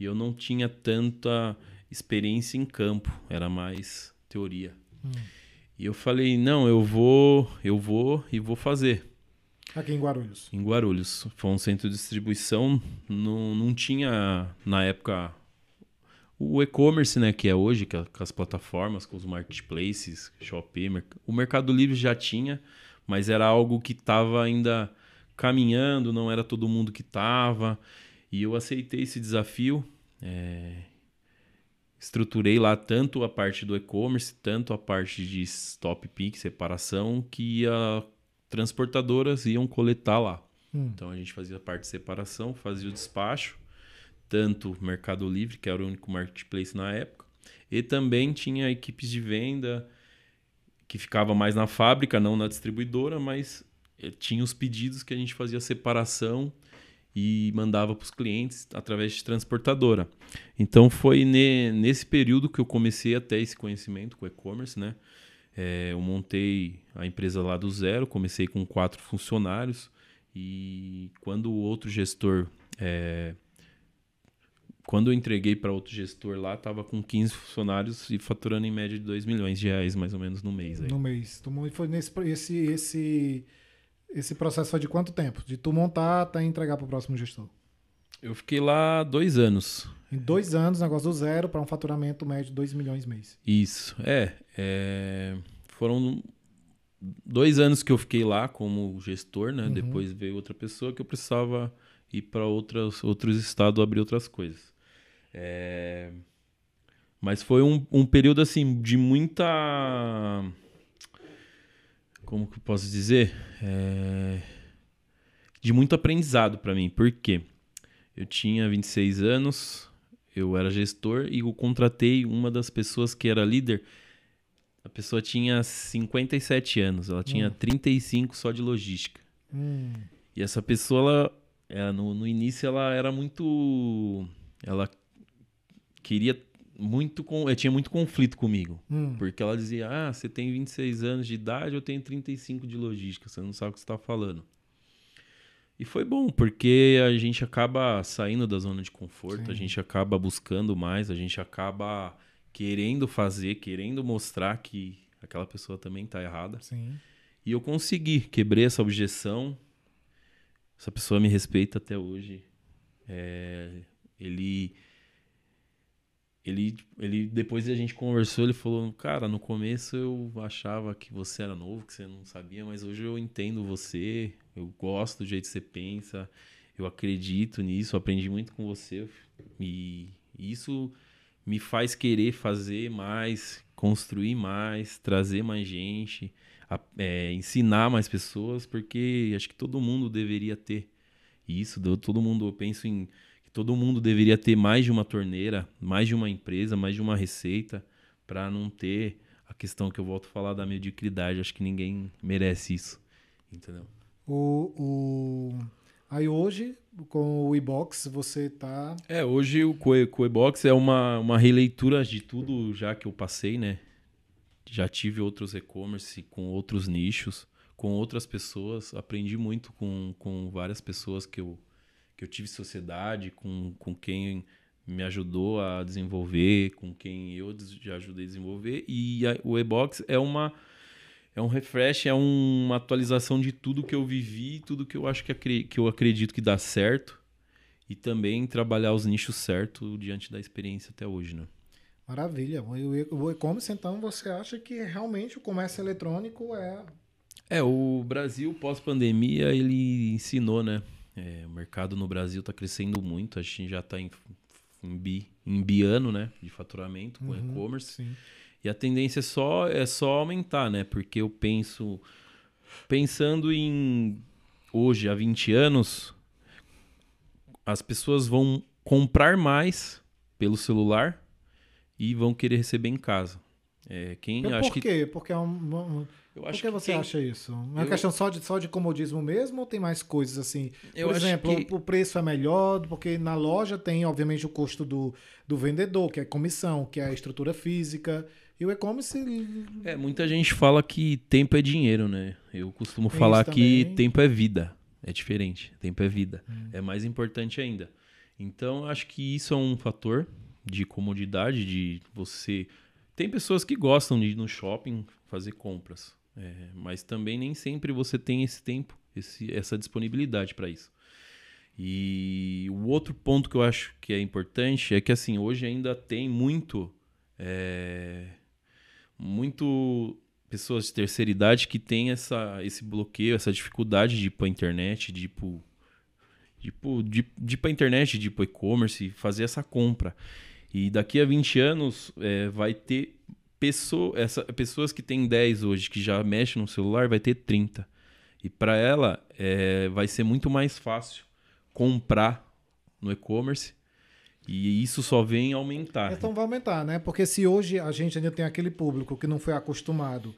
E eu não tinha tanta experiência em campo, era mais teoria. Hum. E eu falei: Não, eu vou, eu vou e vou fazer. Aqui em Guarulhos. Em Guarulhos. Foi um centro de distribuição. Não, não tinha, na época, o e-commerce, né, que é hoje, que é, com as plataformas, com os marketplaces, Shopee. O Mercado Livre já tinha, mas era algo que estava ainda caminhando, não era todo mundo que estava. E eu aceitei esse desafio. É... Estruturei lá tanto a parte do e-commerce, tanto a parte de stop pick, separação, que ia transportadoras iam coletar lá. Hum. Então a gente fazia a parte de separação, fazia o despacho, tanto Mercado Livre, que era o único marketplace na época, e também tinha equipes de venda que ficava mais na fábrica, não na distribuidora, mas eh, tinha os pedidos que a gente fazia separação e mandava para os clientes através de transportadora. Então foi ne, nesse período que eu comecei a ter esse conhecimento com e-commerce, né? É, eu montei a empresa lá do zero, comecei com quatro funcionários e quando o outro gestor. É, quando eu entreguei para outro gestor lá, estava com 15 funcionários e faturando em média de 2 milhões de reais mais ou menos no mês. Aí. No mês. E foi nesse esse, esse, esse processo foi de quanto tempo? De tu montar até entregar para o próximo gestor? Eu fiquei lá dois anos. Em dois anos, negócio do zero para um faturamento médio de 2 milhões mês. Isso. É, é, Foram dois anos que eu fiquei lá como gestor, né? Uhum. Depois veio outra pessoa que eu precisava ir para outros estados abrir outras coisas. É... Mas foi um, um período assim de muita. Como que eu posso dizer? É... De muito aprendizado para mim. Por quê? Eu tinha 26 anos, eu era gestor e eu contratei uma das pessoas que era líder. A pessoa tinha 57 anos, ela tinha hum. 35 só de logística. Hum. E essa pessoa, ela, ela no, no início, ela era muito. Ela queria muito. Com, tinha muito conflito comigo. Hum. Porque ela dizia: Ah, você tem 26 anos de idade, eu tenho 35 de logística, você não sabe o que você está falando. E foi bom, porque a gente acaba saindo da zona de conforto, Sim. a gente acaba buscando mais, a gente acaba querendo fazer, querendo mostrar que aquela pessoa também está errada. Sim. E eu consegui, quebrei essa objeção. Essa pessoa me respeita até hoje. É, ele ele, ele depois a gente conversou, ele falou, cara, no começo eu achava que você era novo, que você não sabia, mas hoje eu entendo você, eu gosto do jeito que você pensa, eu acredito nisso, aprendi muito com você e isso me faz querer fazer mais, construir mais, trazer mais gente, é, ensinar mais pessoas, porque acho que todo mundo deveria ter isso, todo mundo, eu penso em todo mundo deveria ter mais de uma torneira, mais de uma empresa, mais de uma receita, para não ter a questão que eu volto a falar da mediocridade. Acho que ninguém merece isso, entendeu? O, o... Aí hoje, com o e-box, você tá. É, hoje o e-box é uma, uma releitura de tudo já que eu passei, né? Já tive outros e-commerce com outros nichos, com outras pessoas. Aprendi muito com, com várias pessoas que eu que eu tive sociedade, com, com quem me ajudou a desenvolver, com quem eu já ajudei a desenvolver. E a, o e-box é uma é um refresh, é uma atualização de tudo que eu vivi, tudo que eu acho que, que eu acredito que dá certo. E também trabalhar os nichos certos diante da experiência até hoje, né? Maravilha. O e-commerce, então, você acha que realmente o comércio eletrônico é. É, o Brasil, pós-pandemia, ele ensinou, né? É, o mercado no Brasil está crescendo muito, a gente já está em, em, bi, em biano né, de faturamento com uhum, e-commerce. E a tendência é só, é só aumentar, né? Porque eu penso. Pensando em hoje, há 20 anos, as pessoas vão comprar mais pelo celular e vão querer receber em casa. É, quem Por acho que quê? Porque é um, eu Por acho que você quem- acha isso? É uma Eu- questão só de, só de comodismo mesmo ou tem mais coisas assim? Eu Por acho exemplo, que- o preço é melhor, porque na loja tem, obviamente, o custo do, do vendedor, que é comissão, que é a estrutura física. E o e-commerce. É, muita gente fala que tempo é dinheiro, né? Eu costumo Tem falar que também. tempo é vida. É diferente. Tempo é vida. Hum. É mais importante ainda. Então, eu acho que isso é um fator de comodidade, de você. Tem pessoas que gostam de ir no shopping fazer compras. É, mas também nem sempre você tem esse tempo, esse- essa disponibilidade para isso. E o outro ponto que eu acho que é importante é que assim hoje ainda tem muito é, muito pessoas de terceira idade que tem essa, esse bloqueio, essa dificuldade de ir para internet, de ir ir pro- de, de pra internet, de ir para e-commerce, fazer essa compra. E daqui a 20 anos é, vai ter pessoa, essa, pessoas que têm 10 hoje, que já mexem no celular, vai ter 30. E para ela é, vai ser muito mais fácil comprar no e-commerce. E isso só vem aumentar. Então vai aumentar, né? Porque se hoje a gente ainda tem aquele público que não foi acostumado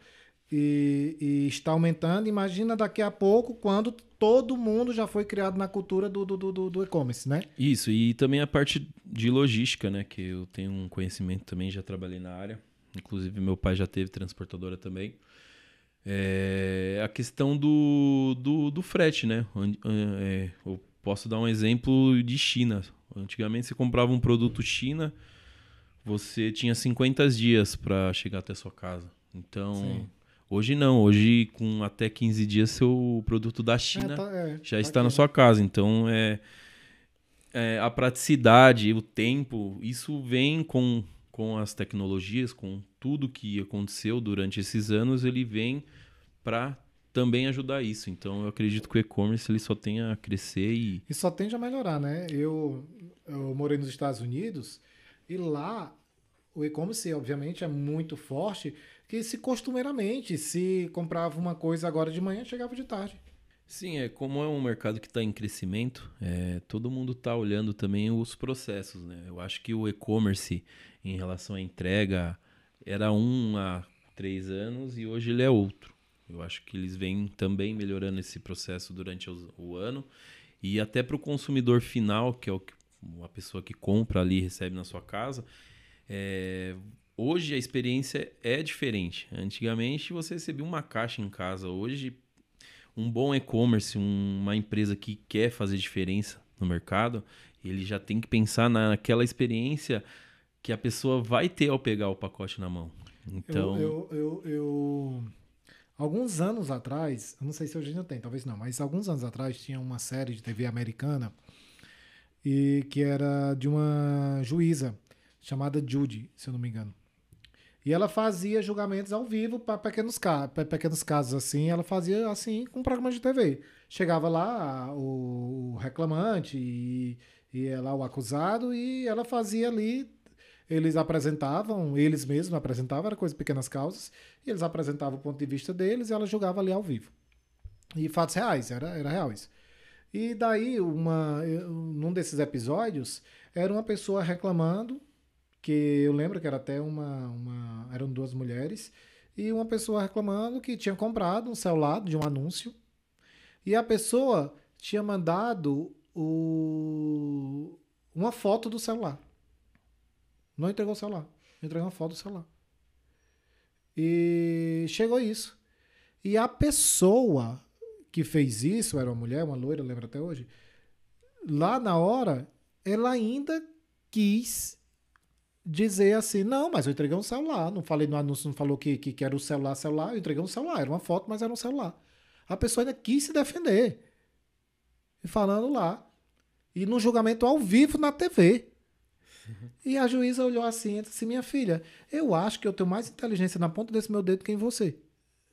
e, e está aumentando, imagina daqui a pouco quando todo mundo já foi criado na cultura do, do, do, do e-commerce, né? Isso, e também a parte de logística, né? Que eu tenho um conhecimento também, já trabalhei na área. Inclusive, meu pai já teve transportadora também. É, a questão do, do, do frete, né? Onde- é, eu posso dar um exemplo de China. Antigamente, você comprava um produto China, você tinha 50 dias para chegar até sua casa. Então, Sim. hoje não. Hoje, com até 15 dias, seu produto da É, China tá- é, já tá está aqui, na né? sua casa. Então, é, é, a praticidade, o tempo, isso vem com, com as tecnologias, com tudo que aconteceu durante esses anos, ele vem para também ajudar isso. Então, eu acredito que o e-commerce ele só tenha a crescer e E só tende a melhorar, né? Eu, eu morei nos Estados Unidos e lá o e-commerce, obviamente, é muito forte, que se costumeiramente, se comprava uma coisa agora de manhã, chegava de tarde. Sim, é como é um mercado que está em crescimento, é, todo mundo está olhando também os processos, né? Eu acho que o e-commerce em relação à entrega era um há três anos e hoje ele é outro. Eu acho que eles vêm também melhorando esse processo durante os- o ano e até para o consumidor final, que é o que, a pessoa que compra ali e recebe na sua casa, é, hoje a experiência é diferente. Antigamente você recebia uma caixa em casa, hoje um bom e-commerce, um- uma empresa que quer fazer diferença no mercado, ele já tem que pensar naquela experiência que a pessoa vai ter ao pegar o pacote na mão. Então, Eu, eu, eu, eu- Alguns anos atrás, eu não sei se hoje ainda tem, talvez não, mas alguns anos atrás tinha uma série de TV americana e que era de uma juíza chamada Judy, se eu não me engano. E ela fazia julgamentos ao vivo para pequenos, pequenos casos assim, ela fazia assim com programas de TV. Chegava lá o, reclamante e, e lá o acusado e ela fazia ali eles apresentavam, eles mesmos apresentavam, era coisa de pequenas causas, e eles apresentavam o ponto de vista deles e ela julgava ali ao vivo. E fatos reais, era, era real isso. E daí, uma, num desses episódios, era uma pessoa reclamando, que eu lembro que era até uma, uma. Eram duas mulheres, e uma pessoa reclamando que tinha comprado um celular de um anúncio, e a pessoa tinha mandado o, uma foto do celular. Não entregou o celular. Entregou uma foto do celular. E chegou isso. E a pessoa que fez isso, era uma mulher, uma loira, lembra até hoje, lá na hora, ela ainda quis dizer assim, não, mas eu entreguei um celular, não falei no anúncio, não falou que, que, que era o celular, celular, eu entreguei um celular, era uma foto, mas era um celular. A pessoa ainda quis se defender. E falando lá. E no julgamento ao vivo na TV. E a juíza olhou assim e disse: Minha filha, eu acho que eu tenho mais inteligência na ponta desse meu dedo que em você.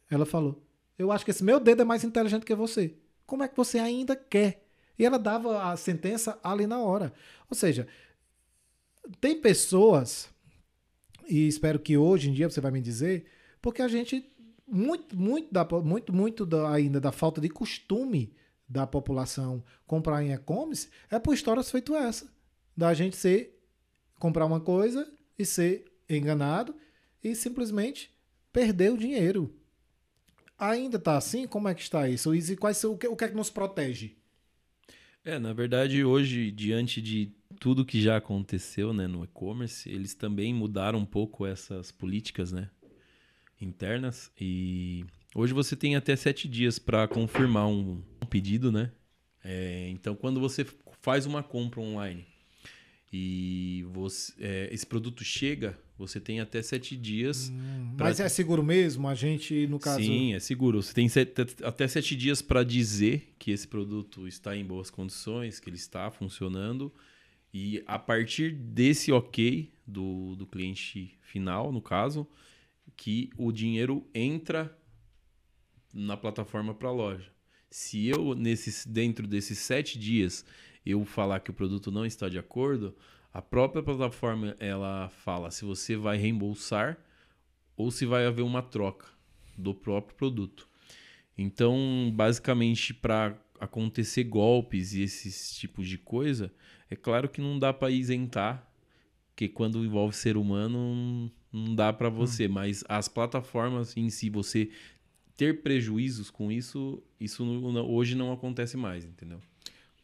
Ela falou: Eu acho que esse meu dedo é mais inteligente que você. Como é que você ainda quer? E ela dava a sentença ali na hora. Ou seja, tem pessoas, e espero que hoje em dia você vai me dizer, porque a gente, muito, muito, da, muito, muito da, ainda da falta de costume da população comprar em e-commerce, é por histórias feito essa. Da gente ser comprar uma coisa e ser enganado e simplesmente perdeu o dinheiro. Ainda está assim? Como é que está isso? E quais, o, que, o que é que nos protege? É, na verdade, hoje, diante de tudo que já aconteceu né, no e-commerce, eles também mudaram um pouco essas políticas né, internas. E hoje você tem até sete dias para confirmar um, um, pedido, né? É, então, quando você faz uma compra online e você, é, esse produto chega, você tem até sete dias. Hum. Mas é seguro mesmo? A gente, no caso. Sim, é seguro. Você tem sete, até sete dias para dizer que esse produto está em boas condições, que ele está funcionando. E a partir desse ok do, do cliente final, no caso, que o dinheiro entra na plataforma para a loja. Se eu, nesses, dentro desses sete dias, eu falar que o produto não está de acordo, a própria plataforma ela fala se você vai reembolsar ou se vai haver uma troca do próprio produto. Então, basicamente, para acontecer golpes e esses tipos de coisa, é claro que não dá para isentar, que quando envolve ser humano não dá para você, hum. mas as plataformas em si, você ter prejuízos com isso, isso hoje não acontece mais, entendeu?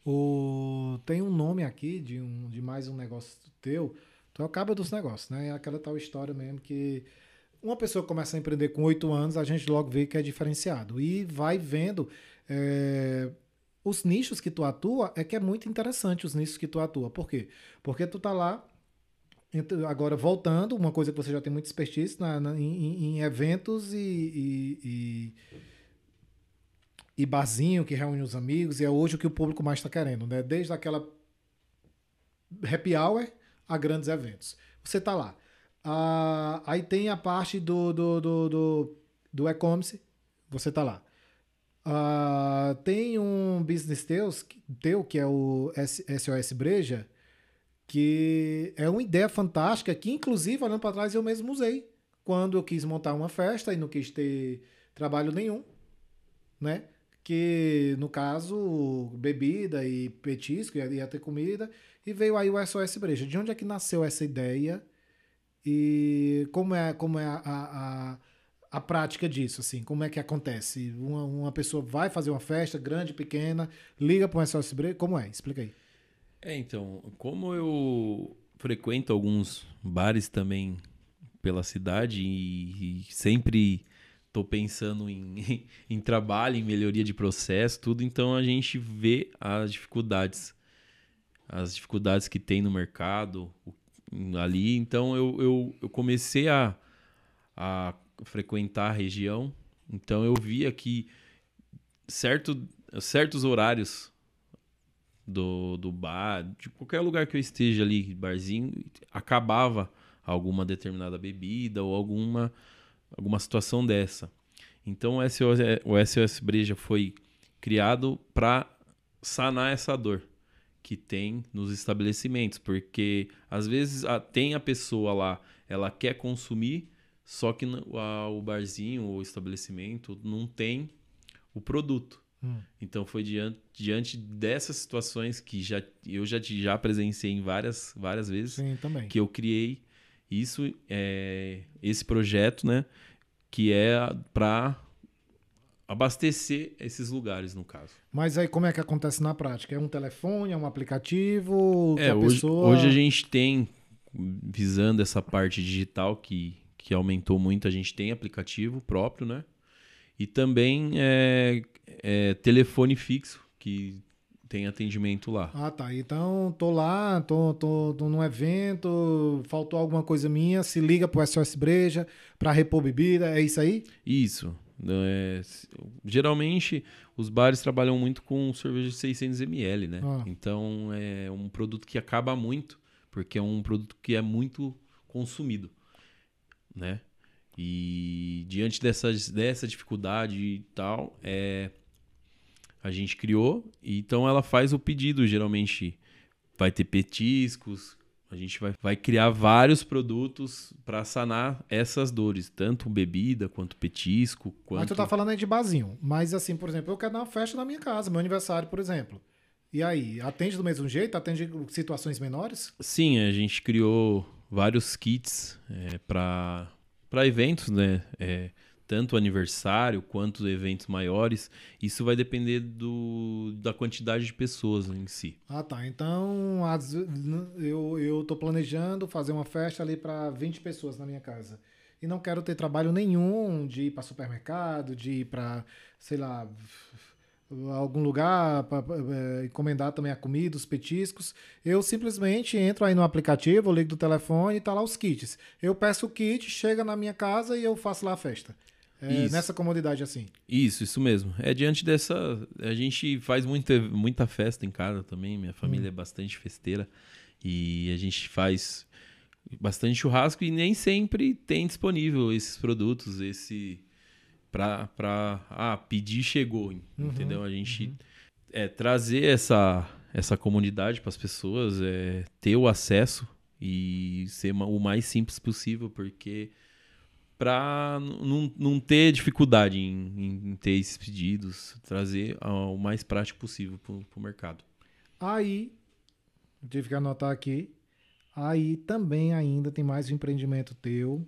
O, tem um nome aqui de, um, de mais um negócio teu. Tu acaba dos negócios, né? É aquela tal história mesmo que uma pessoa começa a empreender com oito anos, a gente logo vê que é diferenciado. E vai vendo é, os nichos que tu atua, é que é muito interessante os nichos que tu atua. Por quê? Porque tu tá lá, agora voltando, uma coisa que você já tem muito expertise na, na em, em, eventos e, e, e e barzinho que reúne os amigos, e é hoje o que o público mais está querendo, né? Desde aquela happy hour a grandes eventos. Você está lá. Ah, aí tem a parte do, do, do, do, do e-commerce, você está lá. Ah, tem um business teus, teu, que é o SOS Breja, que é uma ideia fantástica, que inclusive, olhando para trás, eu mesmo usei. Quando eu quis montar uma festa e não quis ter trabalho nenhum, né? Que no caso bebida e petisco ia, ia ter comida e veio aí o SOS Breja. De onde é que nasceu essa ideia e como é como é a, a, a prática disso assim? Como é que acontece? Uma, uma pessoa vai fazer uma festa grande, pequena, liga para o SOS Breja, como é? Explica aí. É, então, como eu frequento alguns bares também pela cidade e, e sempre tô pensando em, em trabalho, em melhoria de processo, tudo. Então a gente vê as dificuldades, as dificuldades que tem no mercado ali. Então eu, eu, eu comecei a, a frequentar a região. Então eu via que certo, certos horários do, do bar, de qualquer lugar que eu esteja ali, barzinho, acabava alguma determinada bebida ou alguma alguma situação dessa. Então o SOS, o SOS Breja foi criado para sanar essa dor que tem nos estabelecimentos, porque às vezes tem a pessoa lá, ela quer consumir, só que o barzinho ou estabelecimento não tem o produto. Hum. Então foi diante, diante dessas situações que já, eu já, já presenciei em várias, várias vezes Sim, que eu criei isso, é, esse projeto, né? Que é para abastecer esses lugares, no caso. Mas aí como é que acontece na prática? É um telefone, é um aplicativo? É, hoje, pessoa... hoje a gente tem, visando essa parte digital que, que aumentou muito, a gente tem aplicativo próprio, né? E também é, é telefone fixo, que tem atendimento lá. Ah, tá. Então, tô lá, tô, tô, tô num evento, faltou alguma coisa minha, se liga pro SOS Breja para repor bebida, é isso aí? Isso. É, geralmente, os bares trabalham muito com cerveja de 600ml, né? Ah. Então, é um produto que acaba muito, porque é um produto que é muito consumido, né? E diante dessas, dessa dificuldade e tal, é, a gente criou. E então ela faz o pedido, geralmente vai ter petiscos, a gente vai, vai criar vários produtos para sanar essas dores, tanto bebida quanto petisco. Quanto... Mas tu tá falando aí de barzinho. Mas assim, por exemplo, eu quero dar uma festa na minha casa, meu aniversário, por exemplo. E aí, atende do mesmo jeito? Atende situações menores? Sim, a gente criou vários kits é, para para eventos, né? É, tanto aniversário quanto eventos maiores, isso vai depender do, da quantidade de pessoas em si. Ah, tá. Então, as, eu, eu planejando fazer uma festa ali para 20 pessoas na minha casa. E não quero ter trabalho nenhum de ir para supermercado, de ir para, sei lá, algum lugar para é, encomendar também a comida, os petiscos. Eu simplesmente entro aí no aplicativo, ligo do telefone e tá lá os kits. Eu peço o kit, chega na minha casa e eu faço lá a festa. É, nessa comodidade assim. Isso, isso mesmo. É diante dessa. A gente faz muita, muita festa em casa também. Minha família hum. é bastante festeira. E a gente faz bastante churrasco e nem sempre tem disponível esses produtos, esse. Pra, pra ah, pedir chegou, uhum, entendeu? A gente uhum. é, trazer essa, essa comunidade para as pessoas, é, ter o acesso e ser o mais simples possível, porque para não, ter dificuldade em, em, ter esses pedidos, trazer o mais prático possível para o mercado. Aí, tive que anotar aqui, aí também ainda tem mais um empreendimento teu,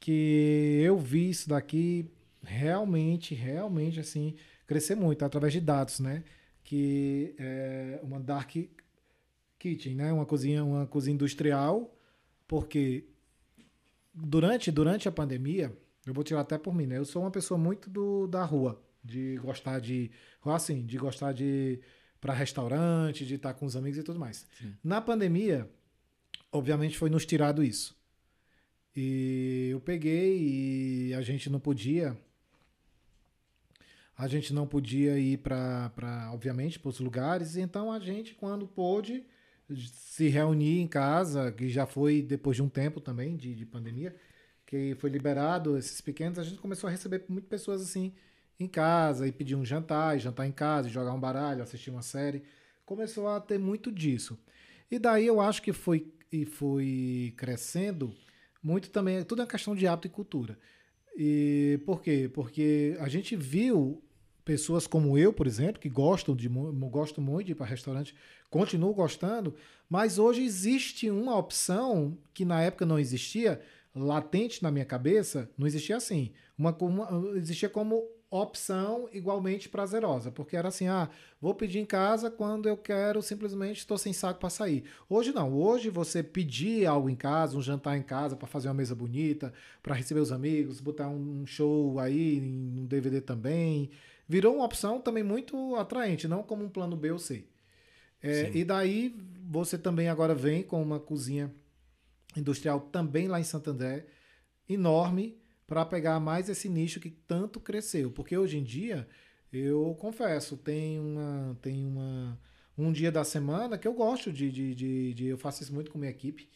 que eu vi isso daqui realmente, realmente assim, crescer muito através de dados, né? Que é uma dark kitchen, né? Uma cozinha, uma cozinha industrial, porque durante, durante a pandemia, eu vou tirar até por mim, né? Eu sou uma pessoa muito do, da rua, de gostar de. Assim, de gostar de para restaurante, de estar com os amigos e tudo mais. Sim. Na pandemia, obviamente foi nos tirado isso. E eu peguei e a gente não podia. A gente não podia ir para, obviamente, para os lugares. Então a gente, quando pôde, se reunir em casa, que já foi depois de um tempo também de, de pandemia, que foi liberado esses pequenos, a gente começou a receber muitas pessoas assim em casa e pedir um jantar, e jantar em casa, e jogar um baralho, assistir uma série. Começou a ter muito disso. E daí eu acho que foi e foi crescendo muito também, tudo é questão de hábito e cultura. E por quê? Porque a gente viu pessoas como eu, por exemplo, que gostam de gostam muito de ir para restaurante, continuo gostando, mas hoje existe uma opção que na época não existia, latente na minha cabeça, não existia assim. Uma, uma, existia como opção igualmente prazerosa, porque era assim, ah, vou pedir em casa quando eu quero, simplesmente estou sem saco para sair. Hoje não, hoje você pedir algo em casa, um jantar em casa para fazer uma mesa bonita, para receber os amigos, botar um show aí, um DVD também, virou uma opção também muito atraente, não como um plano B ou C. É, e daí você também agora vem com uma cozinha industrial também lá em Santander, enorme, para pegar mais esse nicho que tanto cresceu. Porque hoje em dia, eu confesso, tem uma. Tem uma um dia da semana que eu gosto de, de, de, de eu faço isso muito com minha equipe.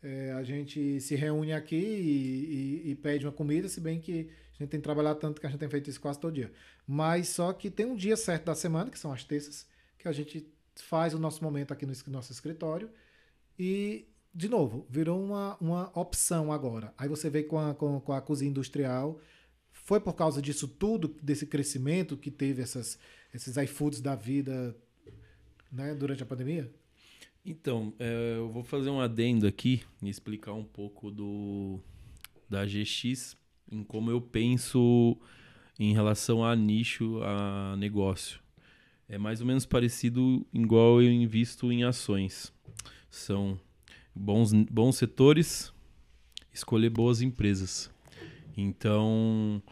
É, a gente se reúne aqui e, e, e, pede uma comida, se bem que a gente tem que trabalhar tanto que a gente tem feito isso quase todo dia. Mas só que tem um dia certo da semana, que são as terças, que a gente faz o nosso momento aqui no nosso escritório e, de novo, virou uma, uma opção agora. Aí você vê com a, com, com a cozinha industrial. Foi por causa disso tudo, desse crescimento que teve essas, esses iFoods da vida né, durante a pandemia? Então, é, eu vou fazer um adendo aqui e explicar um pouco do da GX em como eu penso em relação a nicho, a negócio é mais ou menos parecido igual eu invisto em ações. São bons, bons setores, escolher boas empresas. Então,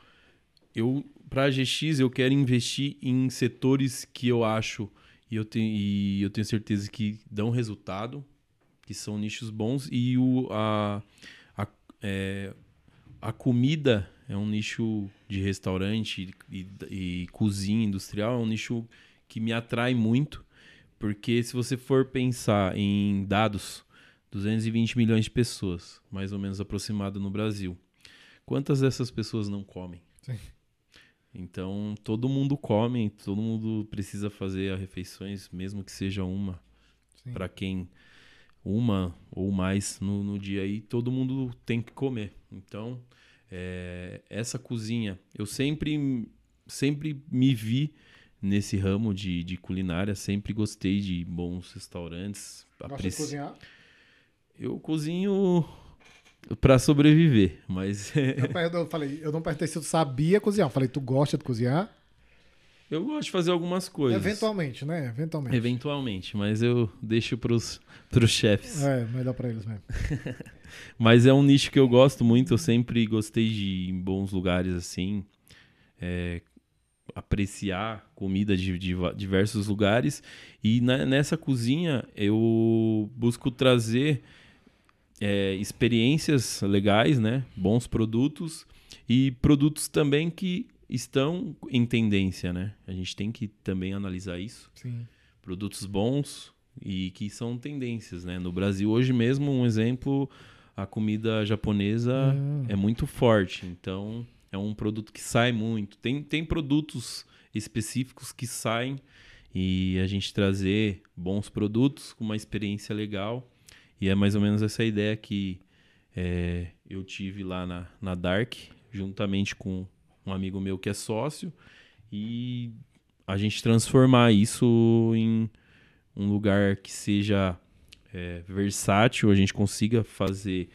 eu para a GX eu quero investir em setores que eu acho e eu tenho, e eu tenho certeza que dão resultado, que são nichos bons e o, a, a, é, a comida é um nicho de restaurante e, e, cozinha industrial, é um nicho que me atrai muito, porque se você for pensar em dados, 220 milhões de pessoas, mais ou menos aproximado no Brasil. Quantas dessas pessoas não comem? Sim. Então, todo mundo come, todo mundo precisa fazer as refeições, mesmo que seja uma. Para quem uma ou mais no, no dia aí, todo mundo tem que comer. Então, é, essa cozinha, eu sempre, sempre me vi nesse ramo de, de culinária. Sempre gostei de bons restaurantes. Gosta de cozinhar? Eu cozinho Pra sobreviver, mas Eu, eu falei, eu não perguntei se tu sabia cozinhar. Eu falei, tu gosta de cozinhar? Eu gosto de fazer algumas coisas. Eventualmente, né? Eventualmente. Eventualmente, mas eu deixo pros, pros chefes. É, melhor pra eles mesmo. Mas é um nicho que eu gosto muito, eu sempre gostei de ir em bons lugares assim, é, apreciar comida de, de diversos lugares. E na- nessa cozinha eu busco trazer é, experiências legais, né? Bons produtos e produtos também que estão em tendência, né? A gente tem que também analisar isso Sim. produtos bons e que são tendências, né? No Brasil hoje mesmo, um exemplo, a comida japonesa Hum. é muito forte, então é um produto que sai muito. Tem, tem produtos específicos que saem e a gente trazer bons produtos com uma experiência legal e é mais ou menos essa ideia que é, eu tive lá na, na Dark, juntamente com um amigo meu que é sócio e a gente transformar isso em um lugar que seja é, versátil, a gente consiga fazer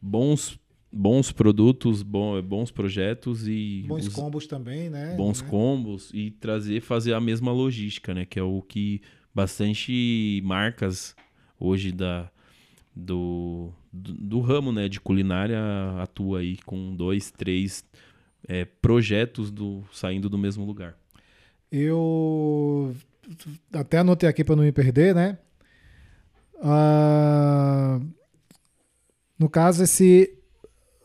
bons, bons produtos, bom, bons projetos e Bons us- combos também, né? bons Né? combos e trazer, fazer a mesma logística, né? Que é o que bastante marcas hoje da, do, do, do ramo né, de culinária atua aí com dois, três é, projetos do, saindo do mesmo lugar. Eu até anotei aqui para não me perder, né? Ah, no caso, esse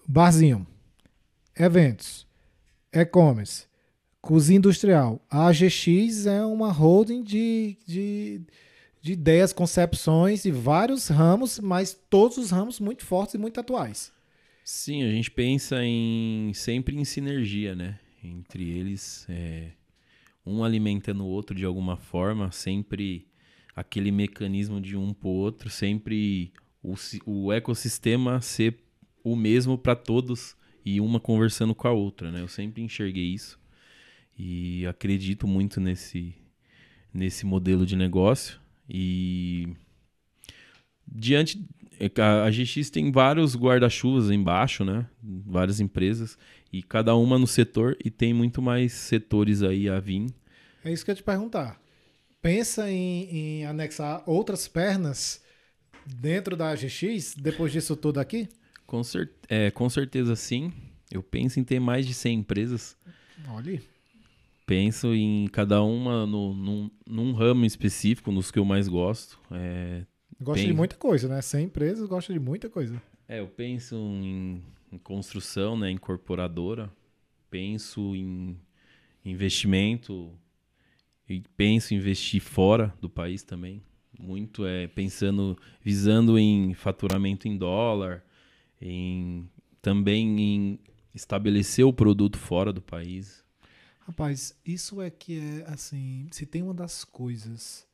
barzinho, eventos, e-commerce, cozinha industrial. A AGX é uma holding de, de, de ideias, concepções e vários ramos, mas todos os ramos muito fortes e muito atuais. Sim, a gente pensa em sempre em sinergia, né? Entre eles, é, um alimentando o outro de alguma forma, sempre aquele mecanismo de um pro outro, sempre o, o ecossistema ser o mesmo para todos e uma conversando com a outra, né? Eu sempre enxerguei isso e acredito muito nesse nesse modelo de negócio e diante a a GX tem vários guarda-chuvas embaixo, né? Várias empresas e cada uma no setor e tem muito mais setores aí a vir. É isso que eu ia te perguntar. Pensa em, em anexar outras pernas dentro da AGX depois disso tudo aqui? Com, cer é, com certeza sim. Eu penso em ter mais de 100 empresas. Olha. Penso em cada uma no, num, num ramo específico, nos que eu mais gosto. É, Gosta de muita coisa, né? 100 empresas gosta de muita coisa. É, eu penso em, em construção, né, incorporadora, penso em investimento e penso em investir fora do país também. Muito é pensando, visando em faturamento em dólar, em também em estabelecer o produto fora do país. Rapaz, isso é que é assim, se tem uma das coisas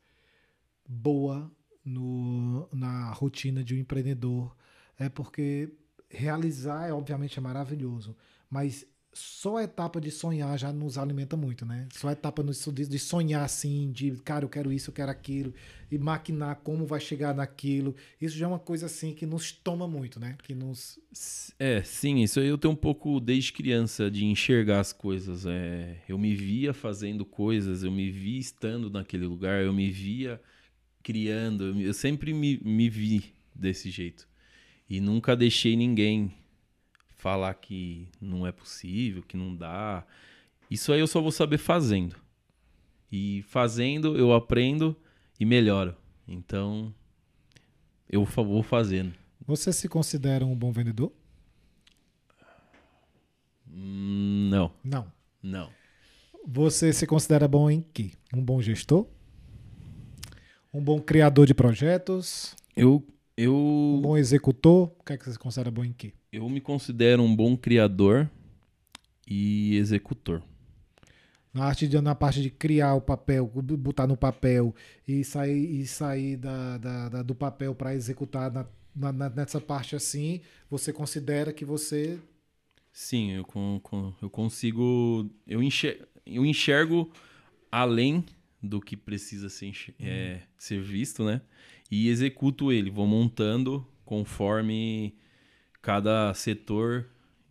boa no, na rotina de um empreendedor, é porque realizar, é, obviamente, é maravilhoso, mas só a etapa de sonhar já nos alimenta muito, né? Só a etapa de, sonhar assim, de cara, eu quero isso, eu quero aquilo, e maquinar como vai chegar naquilo, isso já é uma coisa assim que nos toma muito, né? Que nos. É, sim, isso eu tenho um pouco desde criança de enxergar as coisas. É, eu me via fazendo coisas, eu me via estando naquele lugar, eu me via criando, eu, sempre me, me vi desse jeito. E nunca deixei ninguém falar que não é possível, que não dá. Isso aí eu só vou saber fazendo. E fazendo, eu aprendo e melhoro. Então, eu vou fazendo. Você se considera um bom vendedor? Hum, Não, Não. não. Você se considera bom em quê? Um bom gestor? Um bom criador de projetos? Eu, Um eu, bom executor? O que é que você considera bom em quê? eu me considero um bom criador e executor. Na, arte de, na parte de criar o papel, botar no papel e sair, e sair da, da- da- do papel para executar na- na- nessa parte assim, você considera que você. Sim, eu, eu consigo. Eu enxergo, eu enxergo além do que precisa ser, enx- é, ser visto, né? E executo ele, vou montando conforme cada setor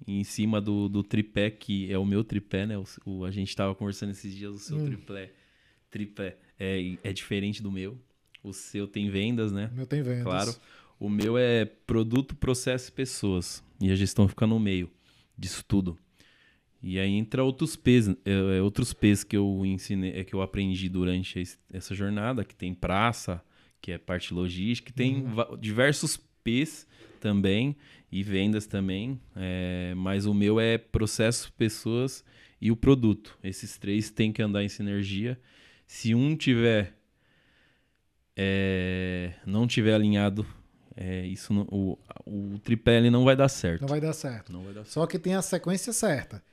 em cima do, do tripé, que é o meu tripé, né? O, o a gente estava conversando esses dias, o seu Hum. tripé, tripé é, é diferente do meu. O seu tem vendas, né? O meu tem vendas. Claro. O meu é produto, processo e pessoas. E a gestão fica no meio disso tudo. E aí entra outros P's, é, é, outros P's que eu ensinei, é, que eu aprendi durante esse- essa jornada, que tem praça, que é parte logística, que tem va- diversos P's também e vendas também. é, mas o meu é processo, pessoas e o produto. Esses três têm que andar em sinergia. Se um tiver é, não tiver alinhado, é, isso não- o, o tripé não vai dar certo. Não vai dar certo. Não vai dar certo. Só que tem a sequência certa.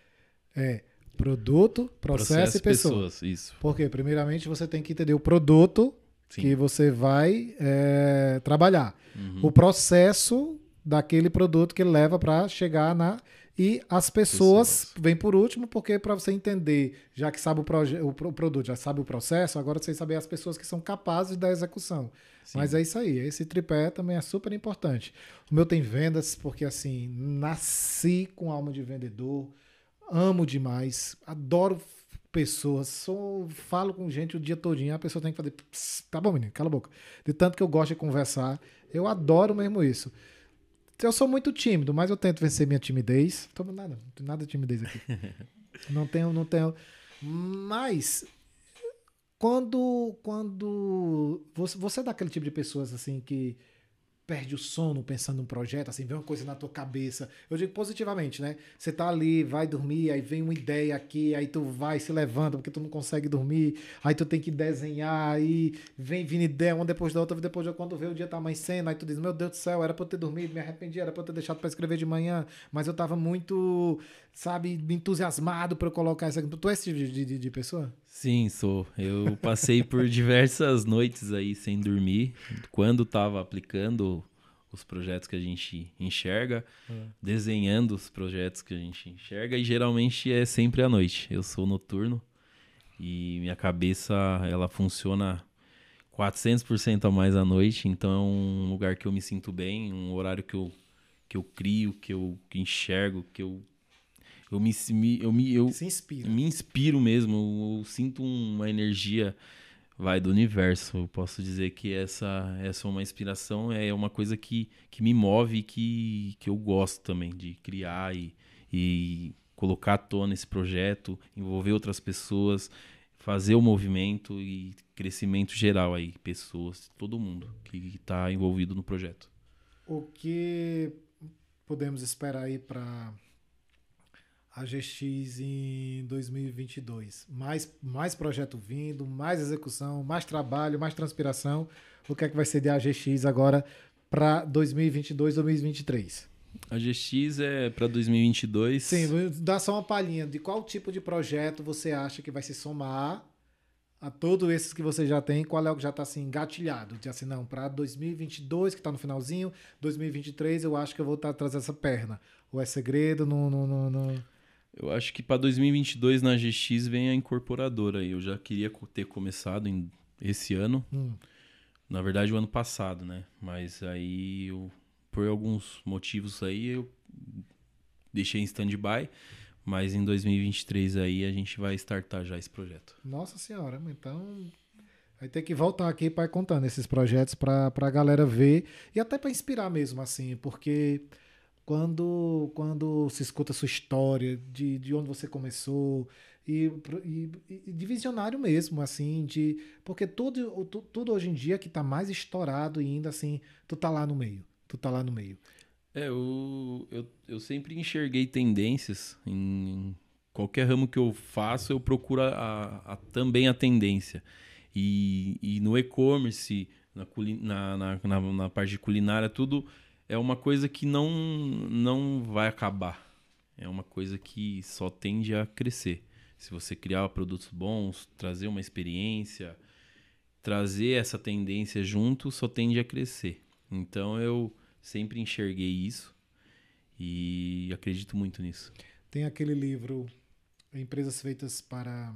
É produto, processo, e pessoa. Isso. Porque, primeiramente, você tem que entender o produto Sim. que você vai é, trabalhar. Uhum. O processo daquele produto que leva para chegar na. E as pessoas, Pessoas. vêm por último, porque para você entender, já que sabe o, proje- o o produto, já sabe o processo, agora você saber as pessoas que são capazes da execução. Sim. Mas é isso aí, esse tripé também é super importante. O meu tem vendas, porque assim, nasci com alma de vendedor, amo demais, adoro pessoas, sou, falo com gente o dia todinho, a pessoa tem que fazer, "Pss, tá bom, menino, cala a boca. De tanto que eu gosto de conversar, eu adoro mesmo isso. Eu sou muito tímido, mas eu tento vencer minha timidez. Tô, nada, não tem nada de timidez aqui. não tenho, não tenho. Mas quando quando você, você é daquele tipo de pessoas assim que perde o sono pensando num projeto, assim, vem uma coisa na tua cabeça. Eu digo positivamente, né? Você tá ali, vai dormir, aí vem uma ideia aqui, aí tu vai se levanta porque tu não consegue dormir, aí tu tem que desenhar, aí vem vindo ideia uma depois da outra, depois de quando vê o dia tá amanhecendo, aí tu diz, meu Deus do céu, era pra eu ter dormido, me arrependi, era pra eu ter deixado pra escrever de manhã, mas eu tava muito, sabe, entusiasmado pra eu colocar essa... Tu é esse tipo de, de, de pessoa? Sim, sou. Eu passei por diversas noites aí sem dormir, quando estava aplicando os projetos que a gente enxerga, desenhando os projetos que a gente enxerga, e geralmente é sempre à noite. Eu sou noturno e minha cabeça ela funciona 400% a mais à noite, então é um lugar que eu me sinto bem, um horário que eu, que eu crio, que eu enxergo, que eu eu me, eu me eu, Se inspira. me inspiro mesmo, eu, eu sinto uma energia vai do universo. Eu posso dizer que essa essa é uma inspiração, é uma coisa que, que me move e que, que eu gosto também de criar e, e colocar à tona esse projeto, envolver outras pessoas, fazer o movimento e crescimento geral aí, pessoas, todo mundo que está envolvido no projeto. O que podemos esperar aí para a GX em 2022? Mais, mais projeto vindo, mais execução, mais trabalho, mais transpiração. O que é que vai ser de AGX agora para 2022, 2023? A GX é para 2022. Sim, dar só uma palhinha de qual tipo de projeto você acha que vai se somar a todos esses que você já tem, qual é o que já está assim engatilhado? De assim, não, para 2022, que está no finalzinho, 2023 eu acho que eu vou estar atrás dessa perna. Ou é segredo, não, não, não, não. Eu acho que para 2022 na GX vem a incorporadora aí. Eu já queria ter começado em, esse ano, Hum. na verdade o ano passado, né? Mas aí eu, por alguns motivos aí eu deixei em stand-by, mas em 2023 aí a gente vai startar já esse projeto. Nossa senhora, então vai ter que voltar aqui para contando esses projetos para a galera ver e até para inspirar mesmo assim, porque quando quando se escuta a sua história de, de onde você começou e, e, e de visionário mesmo assim de porque tudo tudo hoje em dia que tá mais estourado e ainda assim tu tá lá no meio tu tá lá no meio É, eu, eu, eu sempre enxerguei tendências em qualquer ramo que eu faço, eu procuro a, a- também a tendência. E, e no e-commerce, na, na, na, na parte de culinária, tudo é uma coisa que não, não vai acabar. É uma coisa que só tende a crescer. Se você criar produtos bons, trazer uma experiência, trazer essa tendência junto, só tende a crescer. Então eu sempre enxerguei isso e acredito muito nisso. Tem aquele livro Empresas Feitas para.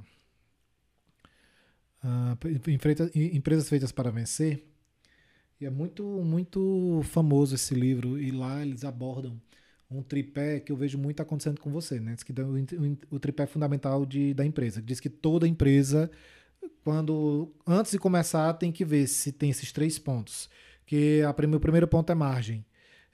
Enfreita- Empresas Feitas para Vencer. E é muito, muito famoso esse livro. E lá eles abordam um tripé que eu vejo muito acontecendo com você, né? Diz que o, tripé fundamental de, da empresa. Diz que toda empresa, quando antes de começar, tem que ver se tem esses três pontos. Que a, o primeiro ponto é margem.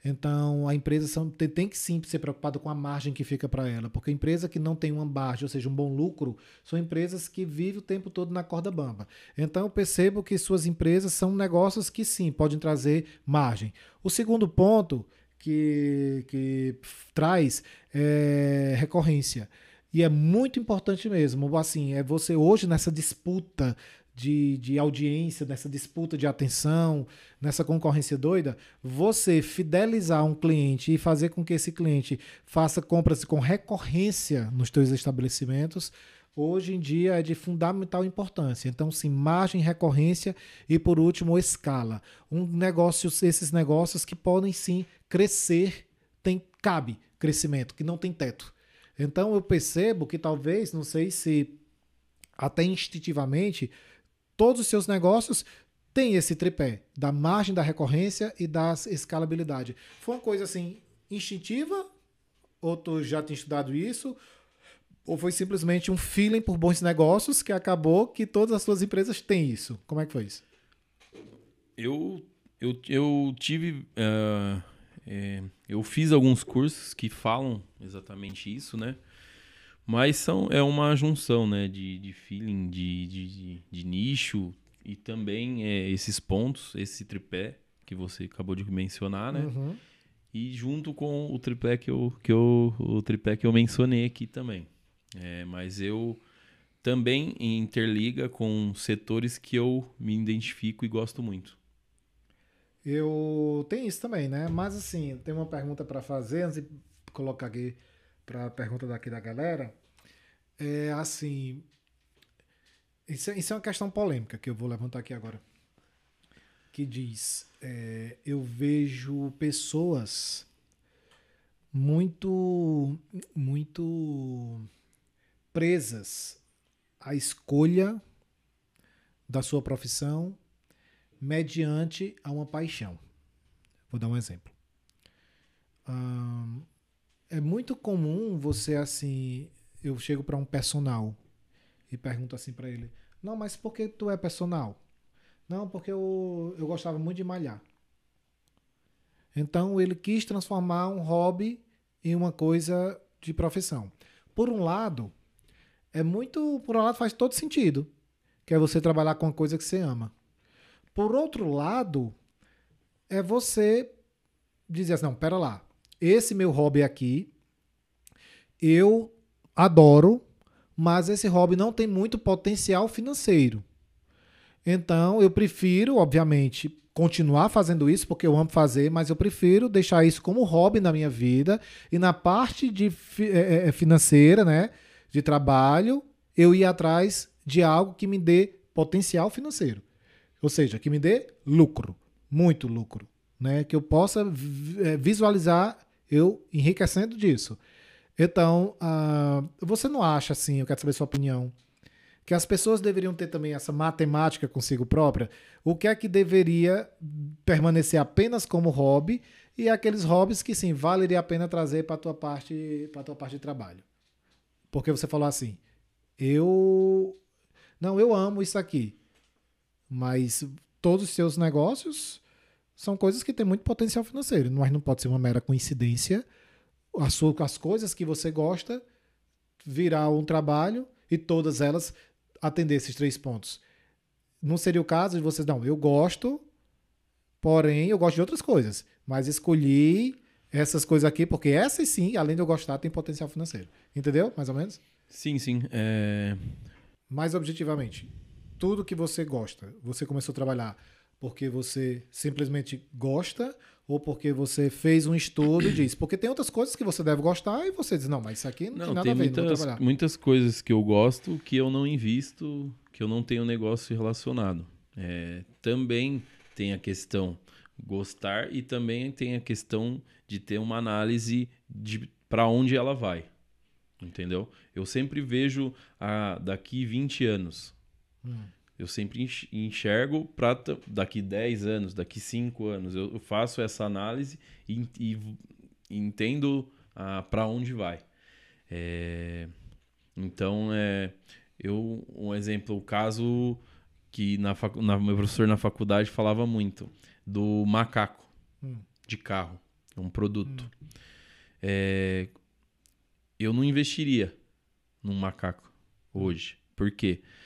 Então, a empresa são, tem, tem, que sim ser preocupada com a margem que fica para ela, porque empresa que não tem uma margem, ou seja, um bom lucro, são empresas que vivem o tempo todo na corda bamba. Então, eu percebo que suas empresas são negócios que sim, podem trazer margem. O segundo ponto que, que traz é recorrência. E é muito importante mesmo. Assim, é você hoje nessa disputa de, de audiência, nessa disputa de atenção, nessa concorrência doida, você fidelizar um cliente e fazer com que esse cliente faça compras com recorrência nos seus estabelecimentos, hoje em dia é de fundamental importância. Então, sim, margem, recorrência e, por último, escala. Um negócio, esses negócios que podem sim crescer, tem cabe crescimento, que não tem teto. Então, eu percebo que talvez, não sei se até instintivamente, todos os seus negócios têm esse tripé da margem da recorrência e da escalabilidade. Foi uma coisa assim instintiva? Ou tu já tinha estudado isso? Ou foi simplesmente um feeling por bons negócios que acabou que todas as suas empresas têm isso? Como é que foi isso? Eu, eu, eu tive. Uh, é, eu fiz alguns cursos que falam exatamente isso, né? Mas são, é uma junção né, de, de feeling, de, de, de nicho e também é, esses pontos, esse tripé que você acabou de mencionar, né? Uhum. E junto com o tripé que eu, que eu, o tripé que eu mencionei aqui também. É, mas eu também interliga com setores que eu me identifico e gosto muito. Eu tenho isso também, né? Mas assim, tem uma pergunta para fazer antes de colocar aqui para a pergunta daqui da galera, é assim. Isso é, isso é uma questão polêmica que eu vou levantar aqui agora. Que diz: é, eu vejo pessoas muito, muito presas à escolha da sua profissão mediante a uma paixão. Vou dar um exemplo é muito comum você assim, eu chego para um personal e pergunto assim para ele: "Não, mas por que tu é personal?" "Não, porque eu, eu gostava muito de malhar." Então ele quis transformar um hobby em uma coisa de profissão. Por um lado, é muito, por um lado faz todo sentido, que é você trabalhar com uma coisa que você ama. Por outro lado, é você dizer assim, não, pera lá, esse meu hobby aqui, eu adoro, mas esse hobby não tem muito potencial financeiro. Então, eu prefiro, obviamente, continuar fazendo isso porque eu amo fazer, mas eu prefiro deixar isso como hobby na minha vida e na parte de é, é, financeira, né, de trabalho, eu ir atrás de algo que me dê potencial financeiro. Ou seja, que me dê lucro, muito lucro, né, que eu possa é, visualizar eu enriquecendo disso. Então, uh, você não acha assim, eu quero saber sua opinião, que as pessoas deveriam ter também essa matemática consigo própria? O que é que deveria permanecer apenas como hobby e aqueles hobbies que sim, valeria a pena trazer para tua parte, para tua parte de trabalho? Porque você falou assim, eu não, eu amo isso aqui, mas todos os seus negócios são coisas que têm muito potencial financeiro, mas não pode ser uma mera coincidência as, as coisas que você gosta virar um trabalho e todas elas atender esses três pontos. Não seria o caso de vocês, não, eu gosto, porém eu gosto de outras coisas, mas escolhi essas coisas aqui porque essas sim, além de eu gostar, tem potencial financeiro. Entendeu? Mais ou menos? Sim, sim. É... Mais objetivamente, tudo que você gosta, você começou a trabalhar porque você simplesmente gosta ou porque você fez um estudo e diz. Porque tem outras coisas que você deve gostar e você diz, não, mas isso aqui não, não tem nada tem a ver, muitas, não muitas coisas que eu gosto que eu não invisto, que eu não tenho negócio relacionado. É, também tem a questão gostar e também tem a questão de ter uma análise de para onde ela vai. Entendeu? Eu sempre vejo a, daqui 20 anos. Hum Eu sempre enxergo para daqui 10 anos, daqui 5 anos. Eu, faço essa análise e, e entendo ah, para onde vai. É, então, é, eu um exemplo, o caso que na, facu, na meu professor na faculdade falava muito do macaco hum. de carro, um produto. Hum. É, eu não investiria num macaco hoje. Por quê? Porque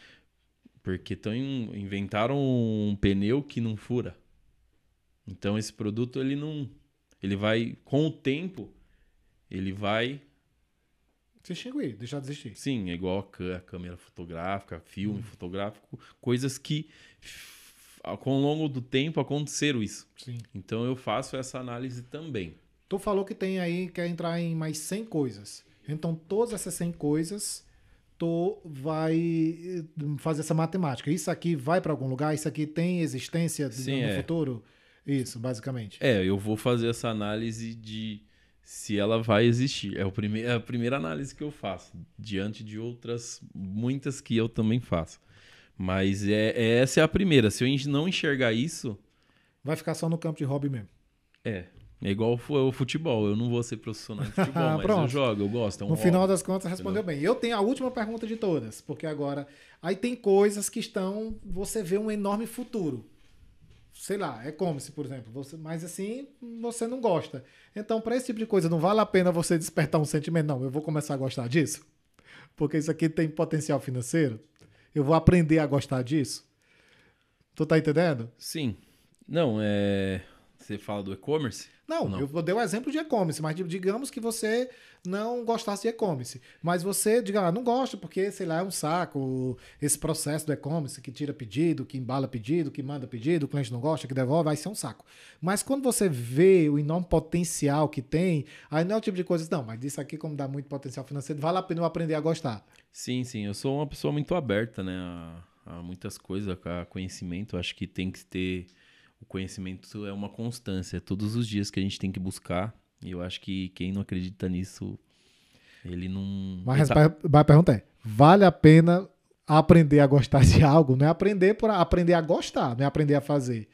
tão, inventaram um pneu que não fura. Então esse produto ele não, ele vai com o tempo, ele vai se extinguir, deixar de existir. Sim, é igual a câmera fotográfica, filme hum. fotográfico, coisas que com o longo do tempo aconteceram isso. Sim. Então eu faço essa análise também. Tu falou que tem aí, quer entrar em mais 100 coisas. Então todas essas 100 coisas tu vai eh, fazer essa matemática. Isso aqui vai para algum lugar? Isso aqui tem existência Sim, no é. futuro? Isso, basicamente. É, eu vou fazer essa análise de se ela vai existir. É, o prime é a primeira análise que eu faço, diante de outras muitas que eu também faço. Mas é, é essa é a primeira. Se eu não enxergar isso. Vai ficar só no campo de hobby mesmo. É, é igual o futebol. Eu não vou ser profissional de futebol, mas eu jogo, eu gosto. É um no final das contas, respondeu bem. Eu tenho a última pergunta de todas, porque agora. Aí tem coisas que estão. Você vê um enorme futuro. Sei lá, e-commerce, por exemplo. Você, mas assim, você não gosta. Então, para esse tipo de coisa, não vale a pena você despertar um sentimento. Não, eu vou começar a gostar disso. Porque isso aqui tem potencial financeiro. Eu vou aprender a gostar disso. Tu tá entendendo? Sim. Não, é. Você fala do e-commerce? Não, não, eu dei o um exemplo de e-commerce, mas digamos que você não gostasse de e-commerce. Mas você, diga lá, não gosta porque, sei lá, é um saco esse processo do e-commerce que tira pedido, que embala pedido, que manda pedido, o cliente não gosta, que devolve, vai ser um saco. Mas quando você vê o enorme potencial que tem, aí não é o tipo de coisa, não, mas isso aqui, como dá muito potencial financeiro, vale a pena eu aprender a gostar. Sim, sim, eu sou uma pessoa muito aberta, né, a, a muitas coisas, a conhecimento, acho que tem que ter o conhecimento é uma constância. Todos os dias que a gente tem que buscar. E eu acho que quem não acredita nisso, ele não. Mas tá... a pergunta é: vale a pena aprender a gostar de algo? Não é aprender para aprender a gostar, não é aprender a fazer.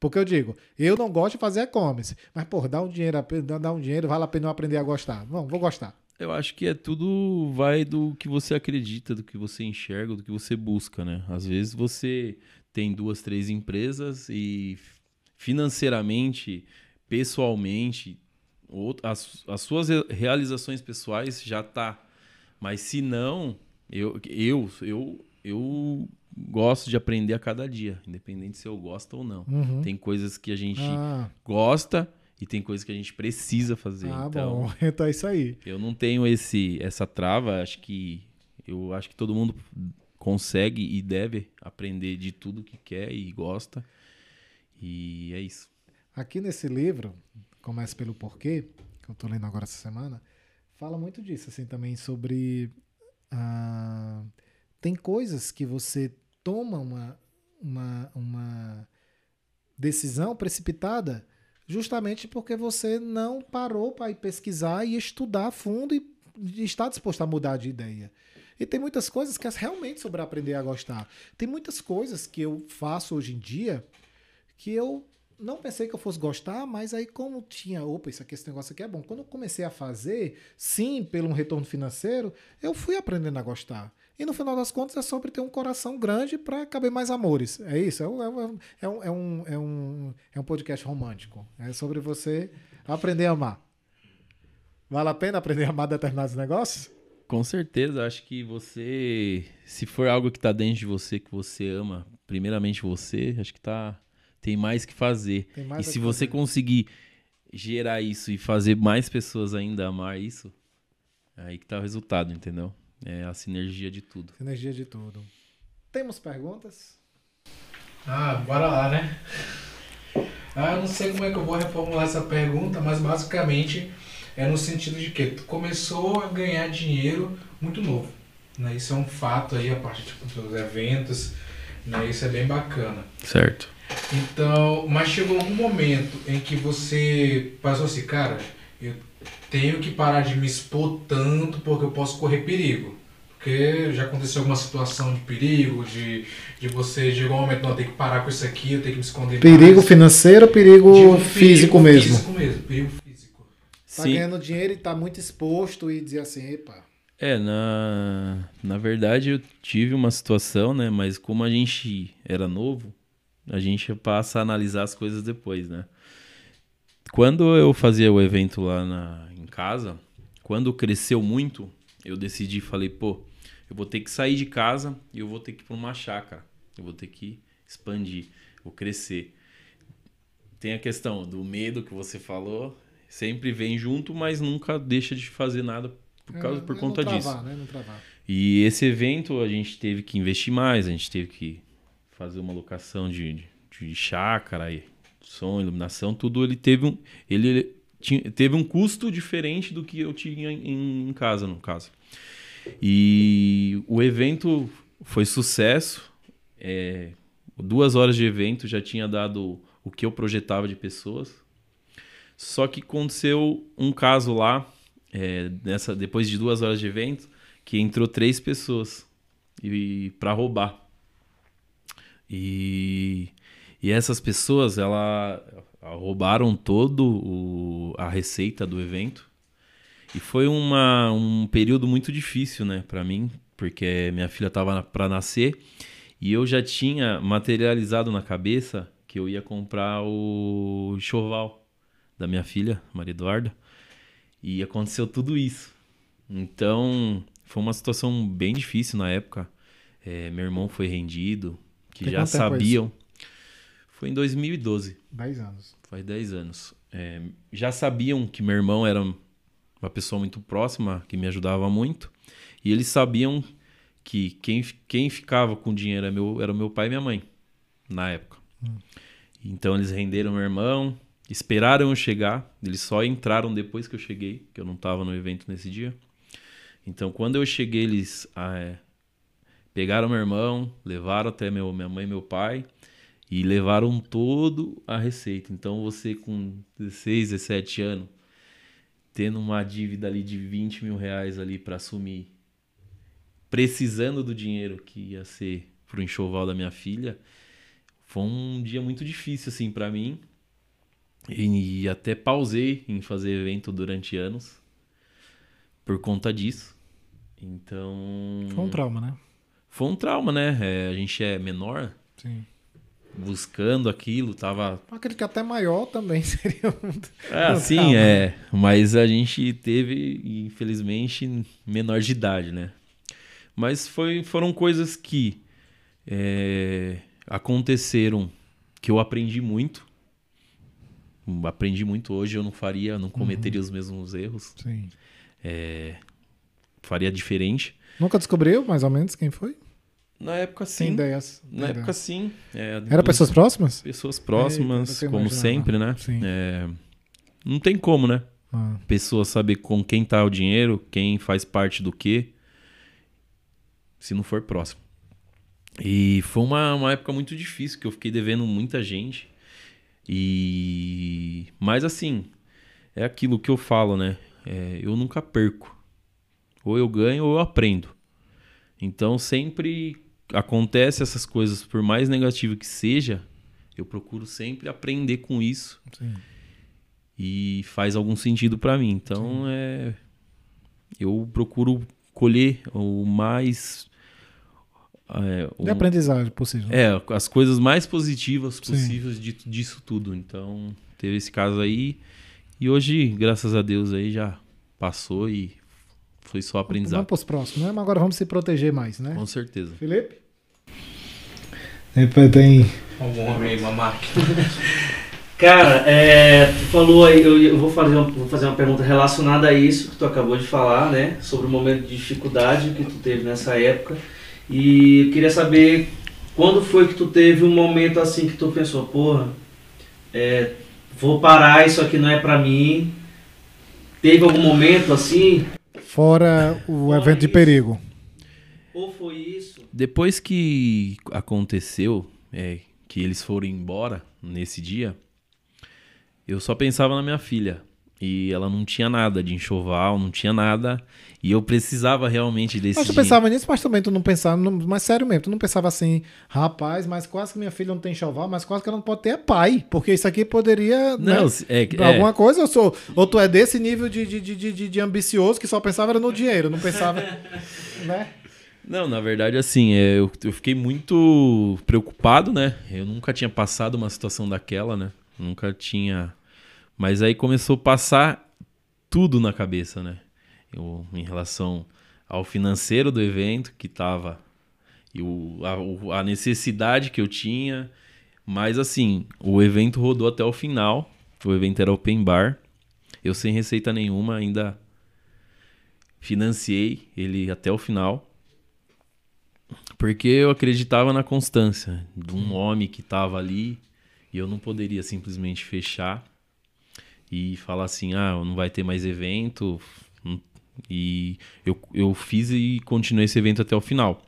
Porque eu digo, eu não gosto de fazer e-commerce, mas, pô, dá um dinheiro, dá um dinheiro, vale a pena eu aprender a gostar. Não, vou gostar. Eu acho que é tudo vai do que você acredita, do que você enxerga, do que você busca, né? Às vezes você tem duas, três empresas e financeiramente, pessoalmente, as, as suas realizações pessoais já tá. Mas se não, eu, eu, eu, eu gosto de aprender a cada dia, independente se eu gosto ou não. Uhum. Tem coisas que a gente ah. gosta e tem coisas que a gente precisa fazer. Ah, então, bom. Então é isso aí. Eu não tenho esse essa trava, acho que eu acho que todo mundo consegue e deve aprender de tudo que quer e gosta. E é isso. Aqui nesse livro, Começa pelo Porquê, que eu estou lendo agora essa semana, fala muito disso, assim, também sobre. Ah, tem coisas que você toma uma, uma, uma decisão precipitada justamente porque você não parou para ir pesquisar e estudar a fundo e está disposto a mudar de ideia. E tem muitas coisas que é realmente sobre aprender a gostar. Tem muitas coisas que eu faço hoje em dia que eu não pensei que eu fosse gostar, mas aí como tinha, opa, isso aqui, esse negócio aqui é bom. Quando eu comecei a fazer, sim, pelo um retorno financeiro, eu fui aprendendo a gostar. E no final das contas é sobre ter um coração grande para caber mais amores. É isso? É um, é, um, é, um, é, um, é um podcast romântico. É sobre você aprender a amar. Vale a pena aprender a amar determinados negócios? Com certeza, acho que você, se for algo que está dentro de você, que você ama, primeiramente você, acho que tá, tem mais que fazer. Mais e se você fazer. conseguir gerar isso e fazer mais pessoas ainda amar isso, é aí que tá o resultado, entendeu? É a sinergia de tudo. Sinergia de tudo. Temos perguntas? Ah, bora lá, né? Ah, eu não sei como é que eu vou reformular essa pergunta, mas basicamente é no sentido de que tu começou a ganhar dinheiro muito novo. Né? Isso é um fato aí a partir tipo, dos eventos, né? isso é bem bacana. Certo. Então, mas chegou um momento em que você passou assim, cara, eu tenho que parar de me expor tanto porque eu posso correr perigo. Porque já aconteceu alguma situação de perigo, de, de você chegou um momento, não, tem que parar com isso aqui, eu tenho que me esconder Perigo mais. financeiro ou perigo Digo, físico mesmo? Físico mesmo, perigo físico. Tá Sim. ganhando dinheiro e tá muito exposto e dizer assim, epa. É, na, na verdade eu tive uma situação, né? Mas como a gente era novo, a gente passa a analisar as coisas depois, né? Quando eu fazia o evento lá na, em casa, quando cresceu muito, eu decidi, falei, pô, eu vou ter que sair de casa e eu vou ter que ir para uma chácara. Eu vou ter que expandir, vou crescer. Tem a questão do medo que você falou, sempre vem junto, mas nunca deixa de fazer nada por, causa, É, por é conta não disso. travar, Né? Travar. E esse evento a gente teve que investir mais, a gente teve que fazer uma locação de, de, de chácara, e som, iluminação, tudo ele teve um, ele tinha, teve um custo diferente do que eu tinha em, em casa, no caso. E o evento foi sucesso, é, duas horas de evento já tinha dado o que eu projetava de pessoas. Só que aconteceu um caso lá, é, nessa, depois de duas horas de evento, que entrou três pessoas e para roubar. E, e essas pessoas, ela, roubaram todo o, a receita do evento. E foi uma, um período muito difícil, né, para mim, porque minha filha tava para nascer e eu já tinha materializado na cabeça que eu ia comprar o enxoval da minha filha, Maria Eduarda. E aconteceu tudo isso. Então, foi uma situação bem difícil na época. É, meu irmão foi rendido, que já sabiam. Foi em 2012, 10 anos. faz 10 anos. É, já sabiam que meu irmão era uma pessoa muito próxima, que me ajudava muito. E eles sabiam que quem, quem ficava com o dinheiro era, meu, era meu pai e minha mãe, na época. Então eles renderam meu irmão, esperaram eu chegar. Eles só entraram depois que eu cheguei, que eu não estava no evento nesse dia. Então quando eu cheguei, eles ah, é, pegaram meu irmão, levaram até meu, minha mãe e meu pai e levaram todo a receita. Então você com 16, 17 anos, tendo uma dívida ali de 20 mil reais ali para assumir, precisando do dinheiro que ia ser pro enxoval da minha filha, foi um dia muito difícil assim para mim. E, e até pausei em fazer evento durante anos por conta disso. Então, Foi um trauma, né? foi um trauma, né? É, a gente é menor, Sim. buscando aquilo, tava Acredito que até maior também seria um. É, Um sim, trauma. é. Mas a gente teve, infelizmente, menor de idade, né? Mas foi, foram coisas que é, aconteceram que eu aprendi muito. Aprendi muito hoje, eu não faria, não cometeria os mesmos erros. Sim. Faria diferente. Nunca descobriu, mais ou menos, quem foi? Na época, sim. ideias. Na época, sim. É, Era pessoas próximas? Pessoas próximas, como sempre, né? Sim. É, não tem como, né? Ah, pessoa saber com quem tá o dinheiro, quem faz parte do quê, se não for próximo. E foi uma, uma época muito difícil, que eu fiquei devendo muita gente. E. Mas assim, é aquilo que eu falo, né? É, eu nunca perco. Ou eu ganho ou eu aprendo. Então sempre acontece essas coisas, por mais negativo que seja, eu procuro sempre aprender com isso sim. e faz algum sentido pra mim. Então é eu procuro colher o mais é, o- De aprendizagem possível. é, as coisas mais positivas possíveis de, disso tudo. Então teve esse caso aí e hoje, graças a Deus aí já passou e foi só Vamos aprendizado. para os próximos, né? Mas agora vamos se proteger mais, né? Com certeza. Felipe? Depois tem. Algum homem aí, uma máquina. Cara, é, tu falou aí, eu, eu vou, fazer uma, vou fazer uma pergunta relacionada a isso que tu acabou de falar, né? Sobre o momento de dificuldade que tu teve nessa época. E eu queria saber quando foi que tu teve um momento assim que tu pensou, porra, é, vou parar, isso aqui não é pra mim. Teve algum momento assim? Fora o Fora evento de isso. perigo. Ou foi isso? Depois que aconteceu, é, que eles foram embora nesse dia, eu só pensava na minha filha. E ela não tinha nada de enxoval, não tinha nada. E eu precisava realmente desse Mas tu pensava nisso, mas também tu não pensava, não, mas sério mesmo, tu não pensava assim, rapaz, mas quase que minha filha não tem enxoval, mas quase que ela não pode ter é pai, porque isso aqui poderia. Não, né, é, é, Alguma coisa, eu sou. Ou tu é desse nível de, de, de, de, de- de ambicioso que só pensava era no dinheiro, não pensava. né? Não, na verdade, assim, é, eu, eu fiquei muito preocupado, né? Eu nunca tinha passado uma situação daquela, né? Nunca tinha. Mas aí começou a passar tudo na cabeça, né? Eu, em relação ao financeiro do evento, que tava. E a, a necessidade que eu tinha. Mas, assim, o evento rodou até o final. O evento era open bar. Eu sem receita nenhuma, ainda financiei ele até o final. Porque eu acreditava na constância de um homem que estava ali e eu não poderia simplesmente fechar e falar assim: ah, não vai ter mais evento. Hum, E eu, eu fiz e continuei esse evento até o final.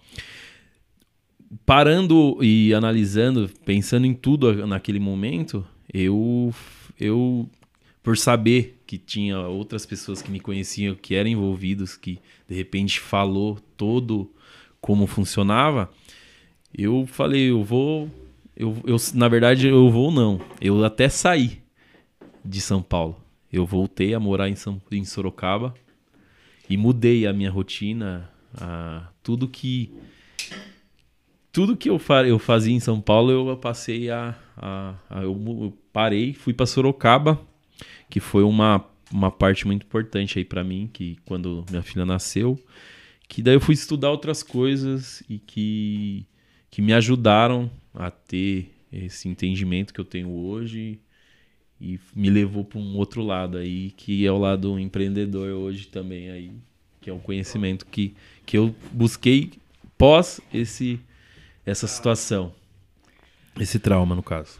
Parando e analisando, pensando em tudo naquele momento, eu, eu por saber que tinha outras pessoas que me conheciam, que eram envolvidos, que de repente falou todo como funcionava, eu falei, eu vou, eu, eu na verdade eu vou não, eu até saí de São Paulo, eu voltei a morar em, São, em Sorocaba e mudei a minha rotina, a, tudo que tudo que eu, fa eu fazia em São Paulo eu passei a, a, a eu, eu parei, fui para Sorocaba que foi uma, uma parte muito importante aí para mim, que quando minha filha nasceu, que daí eu fui estudar outras coisas e que, que me ajudaram a ter esse entendimento que eu tenho hoje e me levou para um outro lado aí, que é o lado empreendedor hoje também aí, que é o conhecimento que, que eu busquei pós esse essa situação, esse trauma no caso.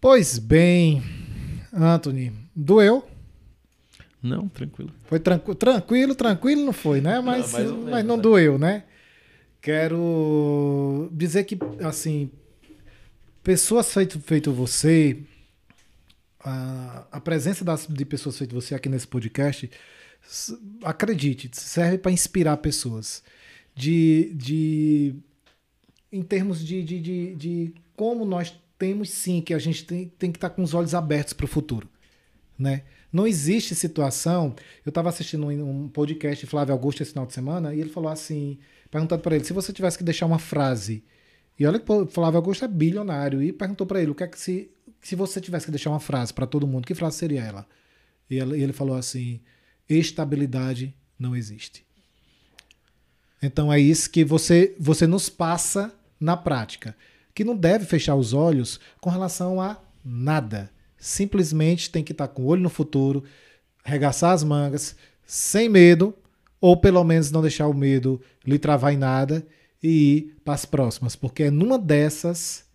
Pois bem, Anthony, doeu? Não, tranquilo. Foi tranqu tranquilo, tranquilo não foi, né? Mas, ou menos, mas não né? doeu, né? Quero dizer que, assim, pessoas feito, feito você, a, a presença das, de pessoas feito você aqui nesse podcast, acredite, serve para inspirar pessoas. De, de em termos de, de, de, de como nós temos sim que a gente tem, tem que estar com os olhos abertos para o futuro, né? Não existe situação. Eu estava assistindo um, podcast de Flávio Augusto esse final de semana e ele falou assim, perguntando para ele se você tivesse que deixar uma frase. E olha que Flávio Augusto é bilionário e perguntou para ele o que é que se se você tivesse que deixar uma frase para todo mundo, que frase seria ela? E ele falou assim: estabilidade não existe. Então é isso que você, você nos passa na prática. Que não deve fechar os olhos com relação a nada. Simplesmente tem que estar com o olho no futuro, regaçar as mangas, sem medo, ou pelo menos não deixar o medo lhe travar em nada e ir para as próximas. Porque é numa dessas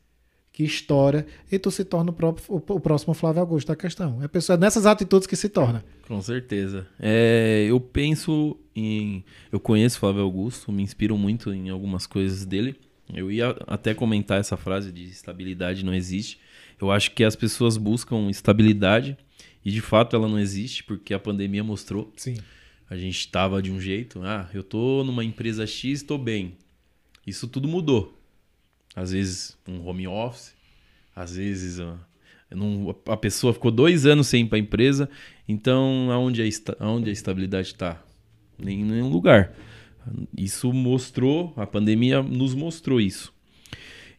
que estoura e tu se torna o, próprio, o, próximo Flávio Augusto da questão. É pessoa, é nessas atitudes que se torna. Com certeza. É, eu penso em. Eu conheço Flávio Augusto, me inspiro muito em algumas coisas dele. Eu ia até comentar essa frase de estabilidade não existe. Eu acho que as pessoas buscam estabilidade e de fato ela não existe porque a pandemia mostrou. Sim. A gente estava de um jeito, ah, eu tô numa empresa X, estou bem. Isso tudo mudou. Às vezes um home office, às vezes ah, não- a pessoa ficou dois anos sem ir para a empresa, então aonde a, aonde a estabilidade está? Em nenhum lugar. Isso mostrou, a pandemia nos mostrou isso.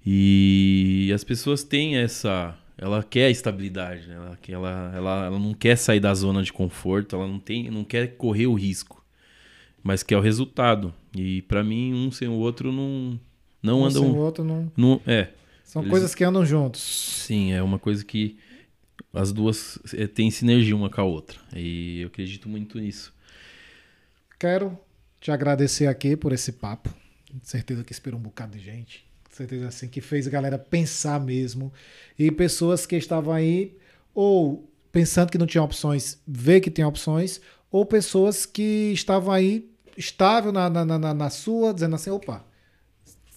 E as pessoas têm essa. Ela quer a estabilidade, né? ela, ela, ela, ela não quer sair da zona de conforto, ela não, tem, não quer correr o risco, mas quer o resultado. E para mim, um sem o outro não, não um sem o andam. outro não. Não, é, São Eles- coisas que andam juntos. Sim, é uma coisa que as duas eh, têm sinergia uma com a outra. E eu acredito muito nisso. Quero te agradecer aqui por esse papo. Certeza que inspirou um bocado de gente. Certeza assim que fez a galera pensar mesmo. E pessoas que estavam aí ou pensando que não tinham opções, ver que tem opções, ou pessoas que estavam aí estável na, na, na, na sua, dizendo assim, opa,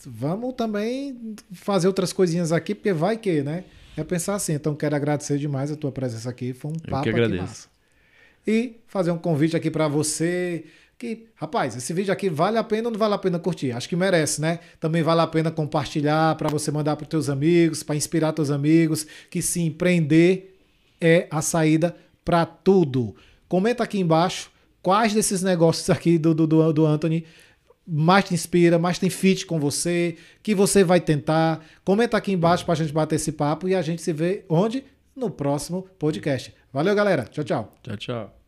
vamos também fazer outras coisinhas aqui, porque vai que, né? É pensar assim. Então, quero agradecer demais a tua presença aqui. Foi um Eu papo que aqui agradeço. massa. e fazer um convite aqui para você que, rapaz, esse vídeo aqui vale a pena ou não vale a pena curtir? Acho que merece, né? Também vale a pena compartilhar para você mandar para teus amigos, para inspirar teus amigos, que se empreender é a saída para tudo. Comenta aqui embaixo quais desses negócios aqui do, do, do Anthony mais te inspira, mais tem fit com você, que você vai tentar. Comenta aqui embaixo para a gente bater esse papo e a gente se vê onde? No próximo podcast. Valeu, galera. Tchau, tchau. Tchau, tchau.